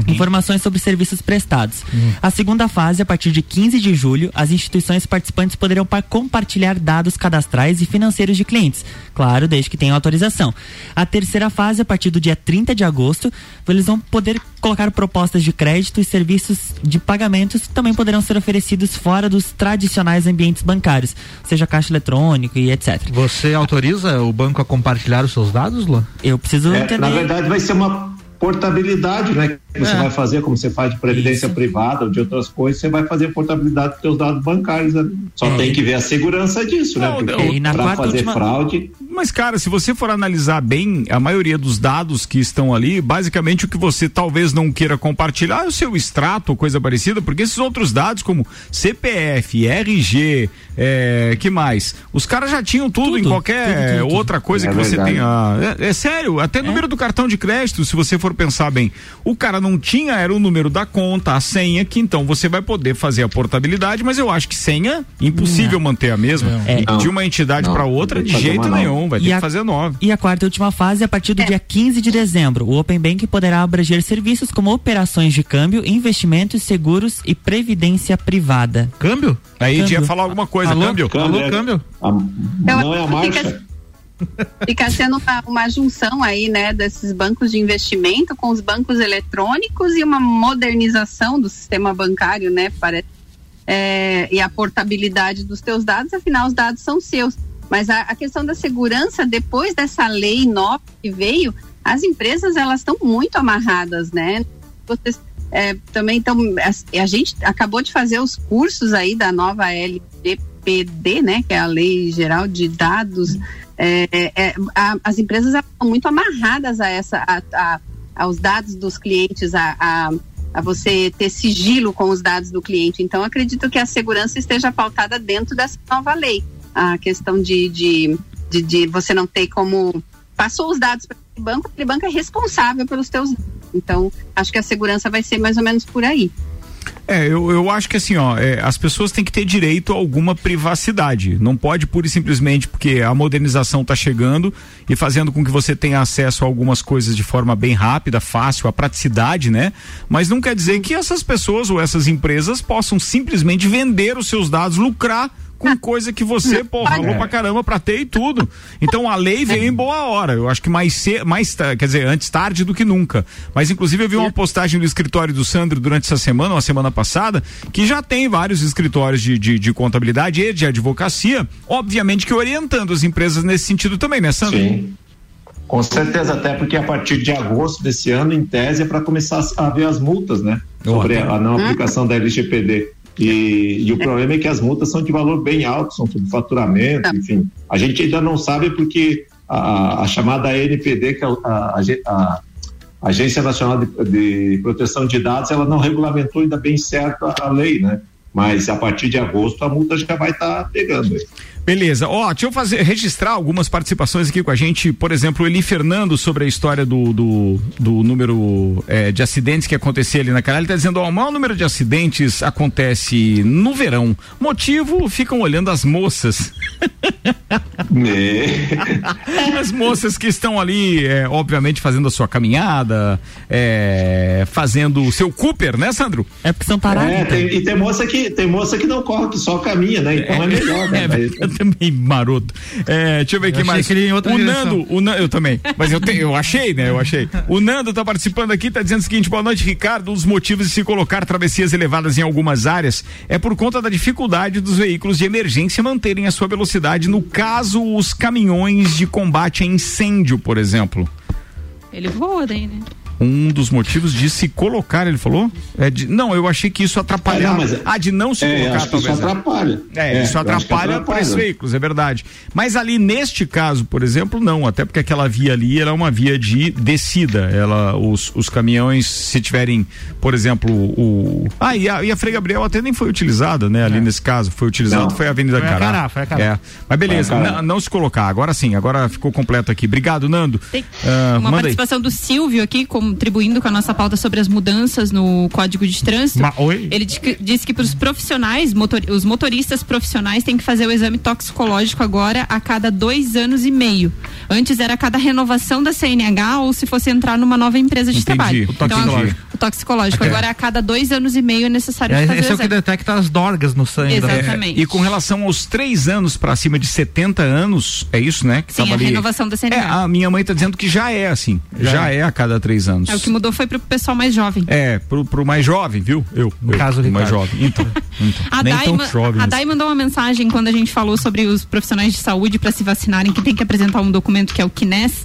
informações sobre serviços prestados. A segunda fase, a partir de 15 de julho, as instituições participantes poderão pa- compartilhar dados cadastrais e financeiros de clientes. Claro, desde que tenham autorização. A terceira fase, a partir do dia 30 de agosto, eles vão poder colocar propostas de crédito e serviços de pagamentos que também poderão ser oferecidos fora dos tradicionais ambientes bancários, seja caixa eletrônico e etc. Você autoriza o banco a compartilhar os seus dados, Luan? Eu preciso É, entender. na verdade, vai ser uma portabilidade, né? Que você É. vai fazer, como você faz de previdência privada ou de outras coisas, você vai fazer portabilidade dos seus dados bancários. né? Só É. tem que ver a segurança disso, né? Não, Porque na para fazer última- fraude, Mas, cara, se você for analisar bem, a maioria dos dados que estão ali, basicamente o que você talvez não queira compartilhar é o seu extrato ou coisa parecida, porque esses outros dados, como CPF, RG, é, que mais? Os caras já tinham tudo, em Tudo, qualquer tudo, tudo, tudo. outra coisa É que você verdade. tenha. É, é sério, até número do cartão de crédito, se você for pensar bem. O cara não tinha, era o número da conta, a senha, que então você vai poder fazer a portabilidade, mas eu acho que senha, impossível manter a mesma. É. De uma entidade Não, para outra, de que jeito nenhum, vai ter E que a- fazer nova. E a quarta e última fase, a partir do dia 15 de dezembro, o Open Bank poderá abranger serviços como operações de câmbio, investimentos, seguros e previdência privada. Câmbio? Aí Câmbio. ia falar alguma coisa, Alô? câmbio? Alô, é- câmbio? a- não é a que marcha. Fica sendo uma, uma junção aí, né, desses bancos de investimento com os bancos eletrônicos e uma modernização do sistema bancário, né, parece. É, e a portabilidade dos teus dados, afinal os dados são seus. Mas a, a questão da segurança, depois dessa lei nova que veio, as empresas elas estão muito amarradas, né? Você é, também então a, a, gente acabou de fazer os cursos aí da nova LGPD, né, que é a Lei Geral de Dados. É, é, a, as empresas estão muito amarradas a essa, a, a, aos dados dos clientes, a, a, você ter sigilo com os dados do cliente. Então, acredito que a segurança esteja pautada dentro dessa nova lei. A questão de, de, de, de você não ter como passou os dados para o banco, aquele banco é responsável pelos teus dados. Então, acho que a segurança vai ser mais ou menos por aí. É, eu, eu acho que assim, ó, é, as pessoas têm que ter direito a alguma privacidade. Não pode pura e simplesmente porque a modernização está chegando e fazendo com que você tenha acesso a algumas coisas de forma bem rápida, fácil, a praticidade, né? Mas não quer dizer que essas pessoas ou essas empresas possam simplesmente vender os seus dados, lucrar com coisa que você, pô, ralou pra caramba pra ter e tudo. Então a lei veio em boa hora. Eu acho que mais cedo, mais, quer dizer, antes tarde do que nunca. Mas inclusive eu vi uma postagem do escritório do Sandro durante essa semana, uma semana passada, que já tem vários escritórios de, de, de contabilidade e de advocacia, obviamente que orientando as empresas nesse sentido também, né, Sandro? Sim. Com certeza, até porque a partir de agosto desse ano, em tese, é para começar a ver as multas, né? Sobre a não aplicação da LGPD. E, e, o problema é que as multas são de valor bem alto, são tudo faturamento, tá. enfim. A gente ainda não sabe porque a, a chamada NPD, que é a, a, a Agência Nacional de, de, Proteção de Dados, ela não regulamentou ainda bem certo a, lei, né? Mas a partir de agosto a multa já vai estar tá pegando. Aí. Beleza. Ó, deixa eu fazer, registrar algumas participações aqui com a gente. Por exemplo, Eli Fernando sobre a história do, do, do número é, de acidentes que acontecia ali naquela. Ele está dizendo, ó, o maior número de acidentes acontece no verão. Motivo, ficam olhando as moças. as moças que estão ali, é, obviamente, fazendo a sua caminhada, é, fazendo o seu Cooper, né, Sandro? É porque são paradas. É, tem, e tem moça que tem moça que não corre, que só caminha, né? Então é, é melhor, né? É, também maroto. É, deixa eu ver aqui mais. o direção. Nando, o Nando, eu também. Mas eu, te, eu achei, né? Eu achei. O Nando tá participando aqui, tá dizendo o seguinte: boa noite, Ricardo. Um dos motivos de se colocar travessias elevadas em algumas áreas é por conta da dificuldade dos veículos de emergência manterem a sua velocidade. No caso, os caminhões de combate a incêndio, por exemplo. Ele voa daí, né? Um dos motivos de se colocar, ele falou? É de, não, eu achei que isso atrapalhava. É, ah, de não se é, colocar, acho talvez. Isso atrapalha. É, é isso atrapalha, para os veículos, é verdade. Mas ali neste caso, por exemplo, não, até porque aquela via ali ela é uma via de descida. Ela, os, os caminhões, se tiverem, por exemplo, o. Ah, e a, e a Frei Gabriel até nem foi utilizada, né? Ali é. nesse caso, foi utilizado, não. foi a Avenida foi Cará. Cará, foi a Cará. É. Mas beleza, não, não, se colocar. Agora sim, agora ficou completo aqui. Obrigado, Nando. Tem uh, uma participação aí. do Silvio aqui, contribuindo com a nossa pauta sobre as mudanças no Código de Trânsito. Ma Ele disse que para os profissionais, motor, os motoristas profissionais têm que fazer o exame toxicológico agora a cada dois anos e meio. Antes era a cada renovação da CNH ou se fosse entrar numa nova empresa de Entendi. trabalho. Então, toxicológico. Agora a cada dois anos e meio é necessário é, fazer Esse o é o que detecta as dorgas no sangue. Exatamente. É, e com relação aos três anos para cima de 70 anos, é isso, né? Que Sim, a ali... renovação da CNH. É, a minha mãe está dizendo que já é assim. Já, já é. é. a cada três anos. É o que mudou foi pro pessoal mais jovem. É, pro, pro mais jovem, viu? Eu, no eu, caso mais jovem. Então, então a, nem Dai, tão jovem a Dai mandou uma mensagem quando a gente falou sobre os profissionais de saúde para se vacinarem que tem que apresentar um documento que é o KINES.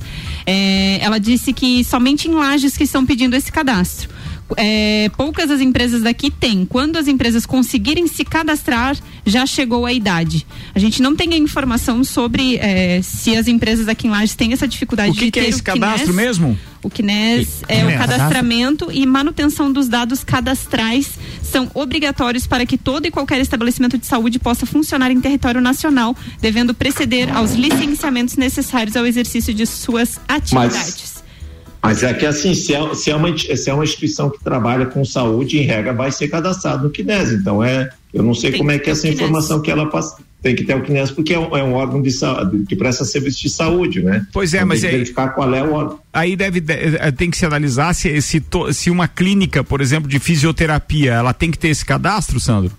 É, ela disse que somente em lajes que estão pedindo esse cadastro é, poucas as empresas daqui têm. Quando as empresas conseguirem se cadastrar, já chegou a idade. A gente não tem a informação sobre é, se as empresas aqui em Lages têm essa dificuldade o que de que ter é esse cadastro mesmo? O CNES é o cadastramento e manutenção dos dados cadastrais são obrigatórios para que todo e qualquer estabelecimento de saúde possa funcionar em território nacional, devendo preceder aos licenciamentos necessários ao exercício de suas atividades. Mas mas é que assim, se é, se é, uma, se é uma instituição que trabalha com saúde, em regra, vai ser cadastrado no CNES. Então, é, eu não sei tem como é que é essa informação que ela passa. Tem que ter o CNES porque é um, é um órgão de saúde, que presta serviço de saúde, né? Pois é, então, mas tem que aí, verificar qual é o órgão. Aí deve, eh, tem que se analisar se, se, se uma clínica, por exemplo, de fisioterapia, ela tem que ter esse cadastro, Sandro?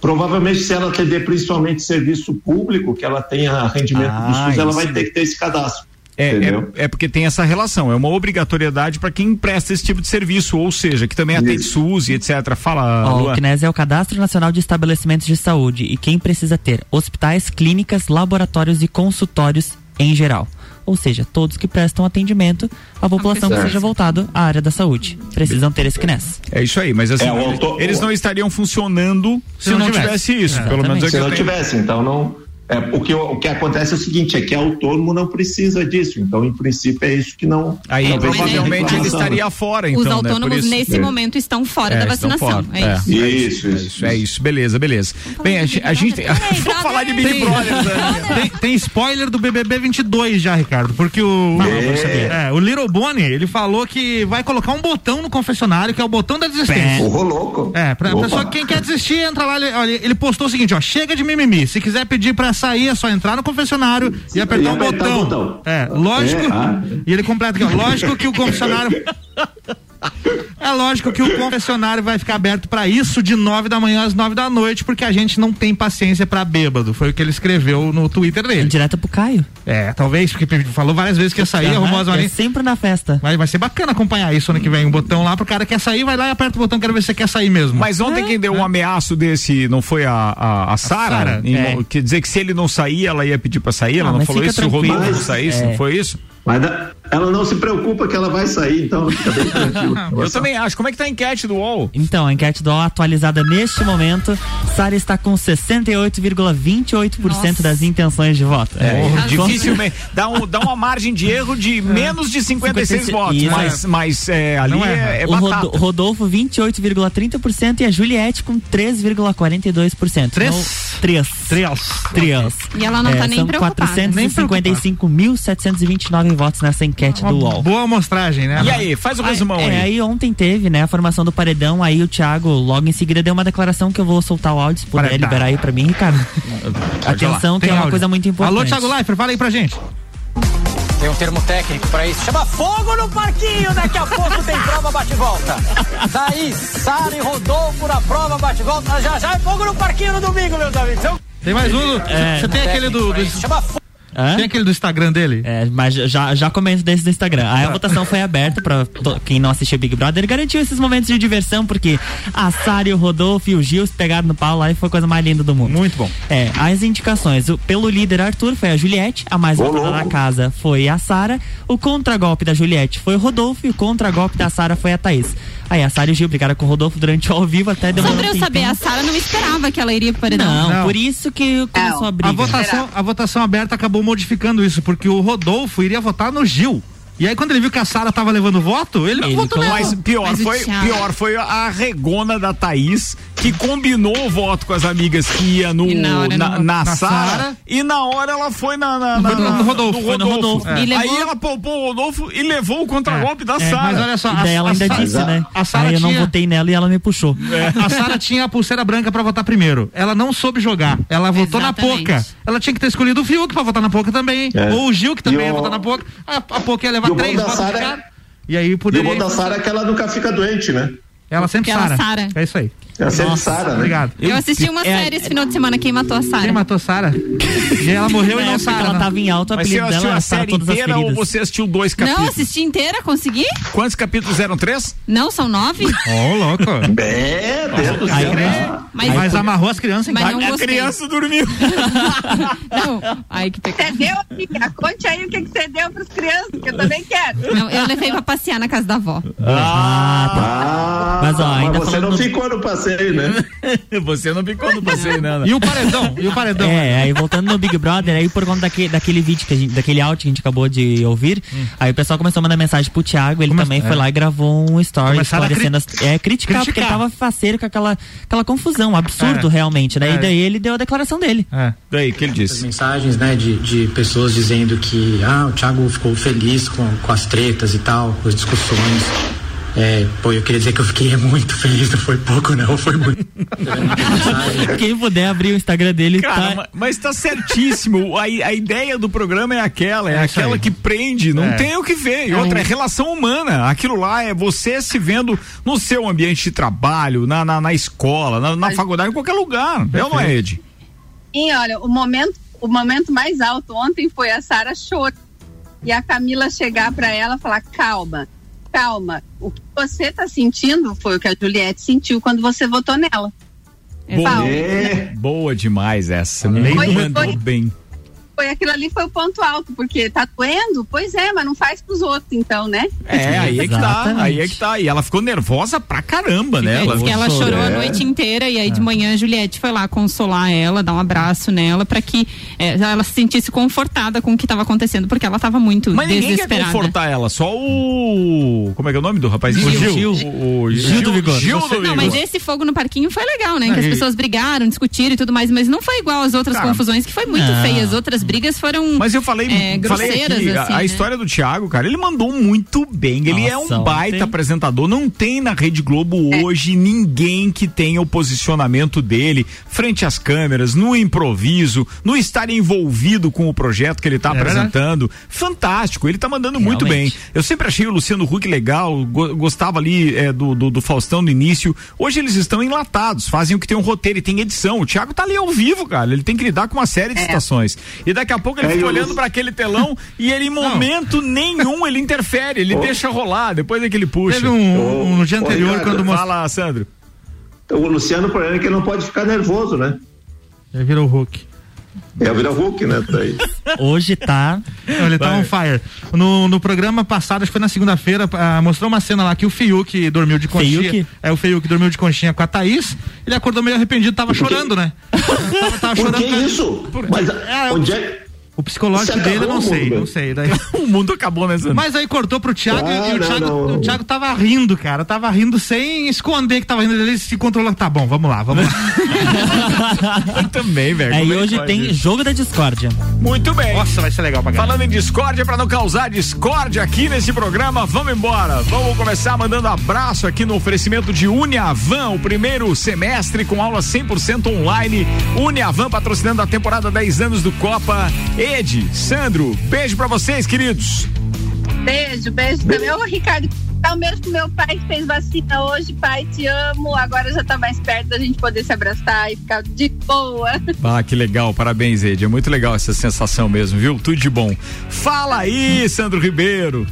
Provavelmente, se ela atender principalmente serviço público, que ela tenha rendimento ah, do SUS, ela vai ter que ter esse cadastro. É, é, é, porque tem essa relação, é uma obrigatoriedade para quem presta esse tipo de serviço, ou seja, que também atende SUS e etc. Fala. Oh, o CNES é o Cadastro Nacional de Estabelecimentos de Saúde e quem precisa ter hospitais, clínicas, laboratórios e consultórios em geral. ou seja, todos que prestam atendimento à população que seja voltado à área da saúde. Precisam ter esse CNES. É isso aí, mas assim, É, o autor- eles não estariam funcionando se, não, tivesse, isso. Pelo menos é se não tenho. tivesse, então não. É, o, que, o que acontece é o seguinte, é que autônomo não precisa disso. Então, em princípio, é isso que não. Aí provavelmente ele né? estaria fora, então. Os né? Por autônomos isso- nesse É. momento estão fora É, da vacinação. fora. É isso. É isso, é isso, é isso. Beleza, beleza. Bem, a, gente- a gente. Vamos falar de Big Tem, Brother. né? tem, tem spoiler do BBB 22 já, Ricardo, porque o É. é, o Little Bonnie, ele falou que vai colocar um botão no confessionário, que é o botão da desistência. Ô, louco. É, pra Opa. pessoa quem quer desistir, entra lá, ele, olha, ele postou o seguinte, ó, chega de mimimi, se quiser pedir pra sair, é só entrar no confessionário e apertar, E apertar botão. o botão. É, lógico, É, ah. e ele completa aqui, ó, lógico que o confessionário É lógico que o confessionário vai ficar aberto pra isso de nove da manhã às nove da noite, porque a gente não tem paciência pra bêbado. Foi o que ele escreveu no Twitter dele. Direto pro Caio. É, talvez, porque falou várias vezes que ia sair, arrumou as é horinhas. sempre na festa. Vai, vai ser bacana acompanhar isso ano que vem. Um botão lá pro cara que quer sair, vai lá e aperta o botão, quero ver se você quer sair mesmo. Mas ontem quem deu um ameaço desse não foi a, a, a Sara? É. Quer dizer que se ele não sair, ela ia pedir pra sair? Ela Ah, não mas falou isso? Se o tranquilo. Rodolfo Mas- saísse, é. não foi isso? Mas ela não se preocupa que ela vai sair, então fica bem tranquila. Eu também acho. Como é que tá a enquete do UOL? Então, a enquete do UOL atualizada neste momento, Sara está com 68,28% das intenções de voto. É, dificilmente. Dá, um, dá uma margem de erro de menos de 56 votos. Isso. Mas, mas é, ali Não é, é o batata. Rodo- Rodolfo, 28,30% e a Juliette com 3,42%. Três? Três. Três. Três. E ela não tá nem são preocupada. 455.729 votos nessa enquete do UOL. Boa amostragem, né? E aí, faz o resumão É, aí. aí ontem teve, né, a formação do paredão, aí o Thiago logo em seguida deu uma declaração que eu vou soltar o áudio, se puder Paredão. liberar aí pra mim, Ricardo. Atenção, que Tem é uma áudio. coisa muito importante. Alô, Thiago Leifert, fala aí pra gente. Tem um termo técnico pra isso. Chama fogo no parquinho. Daqui a pouco tem prova bate-volta. Daí, Sara e Rodolfo na prova bate-volta. Já já é fogo no parquinho no domingo, meus amigos. Eu... Tem mais um. É. Você tem aquele do. do- Chama fogo. Hã? Tem aquele do Instagram dele? É, mas já, já comento desse do Instagram. Aí a Tá. votação foi aberta pra quem não assistiu Big Brother. Garantiu esses momentos de diversão, porque a Sara e o Rodolfo e o Gil se pegaram no pau lá e foi a coisa mais linda do mundo. Muito bom. É, as indicações. O- pelo líder Arthur foi a Juliette, a mais votada da casa foi a Sara. O contragolpe da Juliette foi o Rodolfo e o contragolpe da Sara foi a Thaís. Aí a Sara e o Gil brigaram com o Rodolfo durante o ao vivo até Só demorou pra eu saber, a Sara não esperava que ela iria pro paredão. Não, Não. por isso que começou a briga. A votação, a votação aberta acabou modificando isso, porque o Rodolfo iria votar no Gil. E aí, quando ele viu que a Sara tava levando voto, ele, Ele votou nela. Mas pior Mas foi, pior foi a regona da Thaís, que combinou o voto com as amigas que ia no, na na, na Na Sara, e na hora ela foi na, na, No na- Rodolfo. na- Rodolfo. no Foi no Rodolfo. Rodolfo. E levou- Aí ela poupou o Rodolfo e levou o contragolpe da É, Sara. mas olha só, E daí ela ainda Sara- disse, né? A Sara Aí eu não votei nela e ela me puxou. A Sara tinha a pulseira branca pra votar primeiro. Ela não soube jogar. Ela votou Exatamente. na Poca. Ela tinha que ter escolhido o Fiuk pra votar na Poca também. É. Ou o Gil, que também ia votar na Poca. A, a Poca ia levar E o bom três da Sara é-. E aí E o poderia. bom da Sara é que ela nunca fica doente, né? Ela sempre Sara. Sara. É isso aí. Ela sempre Sara, né? Obrigado. Eu assisti uma É, série esse final de semana, Quem Matou a Sara. Quem matou Sara? E ela morreu e não Sara. ela né? tava em alto, o Mas você apelido assistiu dela a era Sara série todas as inteira ou feridas. você assistiu dois Não, capítulos? assisti inteira, consegui? Quantos capítulos eram? Três? Não, são nove? Ô, louco. É, Deus do Aí, céu. né? Mas, Mas amarrou as crianças em Mas casa. não a gostei. criança dormiu. não. Ai, que pecado. Você deu, amiga? Conte aí o que, que você deu pras crianças, que eu também quero. Não, eu levei pra passear na casa da avó. Ah, tá. Ah, Mas, ó, ainda você falando não no- ficou no passeio, né? Você não ficou no passeio, né? E o paredão? E o paredão? É, aí voltando no Big Brother, aí por conta daquele, daquele vídeo, que a gente, daquele áudio que a gente acabou de ouvir, aí o pessoal começou a mandar mensagem pro Thiago, ele Come- também é. foi lá e gravou um story esclarecendo as, é, criticar, porque ele criticar. tava faceiro com aquela, aquela confusão, um absurdo É. realmente, né? É. E daí ele deu a declaração dele. É. Daí, que ele As disse? mensagens, né, de, de pessoas dizendo que ah, o Thiago ficou feliz com, com as tretas e tal, com as discussões. É, pô, eu queria dizer que eu fiquei muito feliz, não foi pouco não, foi muito. Quem puder abrir o Instagram dele, Cara, tá, ma- mas tá certíssimo. A, a ideia do programa é aquela, é, É aquela que prende, não É. tem o que ver. E É outra, é relação humana. Aquilo lá é você se vendo no seu ambiente de trabalho, na, na, na escola, na, na faculdade, em qualquer lugar. É ou não é, Ed? E olha, o momento, o momento mais alto ontem foi a Sara chorando. E a Camila chegar pra ela e falar: calma, calma. O que você tá sentindo foi o que a Juliette sentiu quando você votou nela. Boa, Paulo. É. boa demais essa. Nem foi- mandou foi- bem. Foi aquilo ali foi o ponto alto, porque tá doendo? Pois é, mas não faz pros outros, então, né? É, aí é que tá, aí é que tá. E ela ficou nervosa pra caramba, né? Ela, ela chorou é. a noite inteira e aí de manhã a Juliette foi lá consolar ela, dar um abraço nela pra que é, ela se sentisse confortada com o que tava acontecendo, porque ela tava muito Mas ninguém quer desesperada. confortar ela, só o. Como é que é o nome do rapazinho? Gil. Gil. Gil. O, o Gil do Vigor. Gil do Não, Vigor. mas esse fogo no parquinho foi legal, né? Que as pessoas brigaram, discutiram e tudo mais, mas não foi igual às outras Cara, confusões, que foi muito não. feia. As outras brigas foram. Mas eu falei, é, falei aqui, a- assim, a, né? história do Thiago, cara, ele mandou muito bem. Ele é um Nossa, baita ontem- apresentador. Não tem na Rede Globo É. hoje ninguém que tenha o posicionamento dele frente às câmeras, no improviso, no estar envolvido com o projeto que ele tá É verdade. apresentando. Fantástico, ele tá mandando muito bem. Realmente. Eu sempre achei o Luciano Huck legal, go- gostava ali é, do, do, do Faustão no início. Hoje eles estão enlatados, fazem o que tem um roteiro e tem edição. O Thiago tá ali ao vivo, cara. Ele tem que lidar com uma série de estações. E daqui a pouco ele É, fica e olhando para aquele telão e ele em momento nenhum ele interfere, ele deixa rolar, depois é que ele puxa. Teve um, um no dia anterior, Ricardo, quando mostrou. Fala, Sandro. O Luciano, o problema é que ele não pode ficar nervoso, né? Já virou o Hulk. É vira Hulk, né? Daí. Hoje tá. Não, ele tá on fire. No, no programa passado, acho que foi na segunda-feira, ah, mostrou uma cena lá que o Fiuk dormiu de conchinha. Fiuk? É, o Fiuk dormiu de conchinha com a Thaís. Ele acordou meio arrependido, tava chorando, né? tava, tava Por chorando. que isso? Mas É, onde é? O psicológico Isso dele, eu não o sei, mundo, não sei. Daí... o mundo acabou, né, Sandro? Mas aí cortou pro Thiago Ah, e o não, Thiago, não. o Thiago tava rindo, cara. Tava rindo sem esconder que tava rindo. Ele se controlou. Tá bom, vamos lá, vamos lá. Eu também, velho. Aí Como é hoje pode tem isso? jogo da discórdia. Muito bem. Nossa, vai ser legal pra caramba. Falando em discórdia, para não causar discórdia aqui nesse programa, vamos embora. Vamos começar mandando abraço aqui no oferecimento de Uniavan, o primeiro semestre com aula 100% online. Uniavan patrocinando a temporada 10 anos do Copa. Ed, Sandro, beijo pra vocês, queridos. Beijo, beijo também. Ô, Ricardo, um beijo pro meu pai que fez vacina hoje. Pai, te amo. Agora já tá mais perto da gente poder se abraçar e ficar de boa. Ah, que legal, parabéns, Ed. É muito legal essa sensação mesmo, viu? Tudo de bom. Fala aí, Sandro Ribeiro.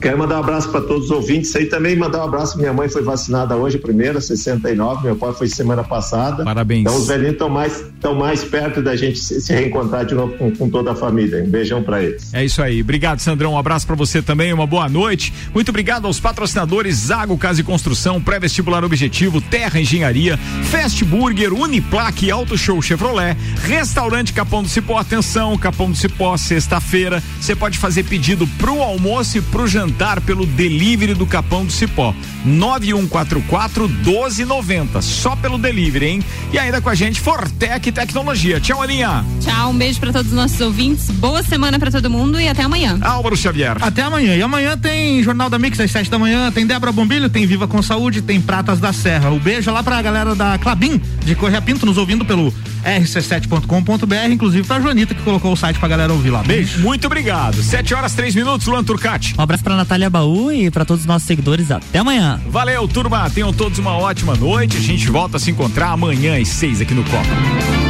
Quero mandar um abraço para todos os ouvintes aí também, mandar um abraço. Minha mãe foi vacinada hoje, primeira, 69, meu pai foi semana passada. Parabéns. Então os velhinhos estão mais, tão mais perto da gente se, se reencontrar de novo com, com toda a família. Um beijão para eles. É isso aí. Obrigado, Sandrão. Um abraço pra você também. Uma boa noite. Muito obrigado aos patrocinadores Zago Casa e Construção, Pré-Vestibular Objetivo, Terra Engenharia, Fast Burger, Uniplaque, Auto Show Chevrolet, Restaurante Capão do Cipó. Atenção, Capão do Cipó, sexta-feira. Você pode fazer pedido pro almoço e pro jantar pelo delivery do Capão do Cipó. 9144 1290. Só pelo delivery, hein? E ainda com a gente, Fortec Tecnologia. Tchau, Aninha. Tchau, um beijo pra todos os nossos ouvintes. Boa semana pra todo mundo e até amanhã. Álvaro Xavier. Até amanhã. E amanhã tem Jornal da Mix às 7 da manhã, tem Débora Bombilho, tem Viva com Saúde, tem Pratas da Serra. O beijo lá pra galera da Clabin de Correia Pinto nos ouvindo pelo rc7.com.br, inclusive pra Joanita que colocou o site pra galera ouvir lá. Beijo. Muito obrigado. 7 horas, 3 minutos, Luan Turcati. Um abraço pra Natália Baú e pra todos os nossos seguidores. Até amanhã. Valeu, turma. Tenham todos uma ótima noite. A gente volta a se encontrar amanhã às seis aqui no Copa.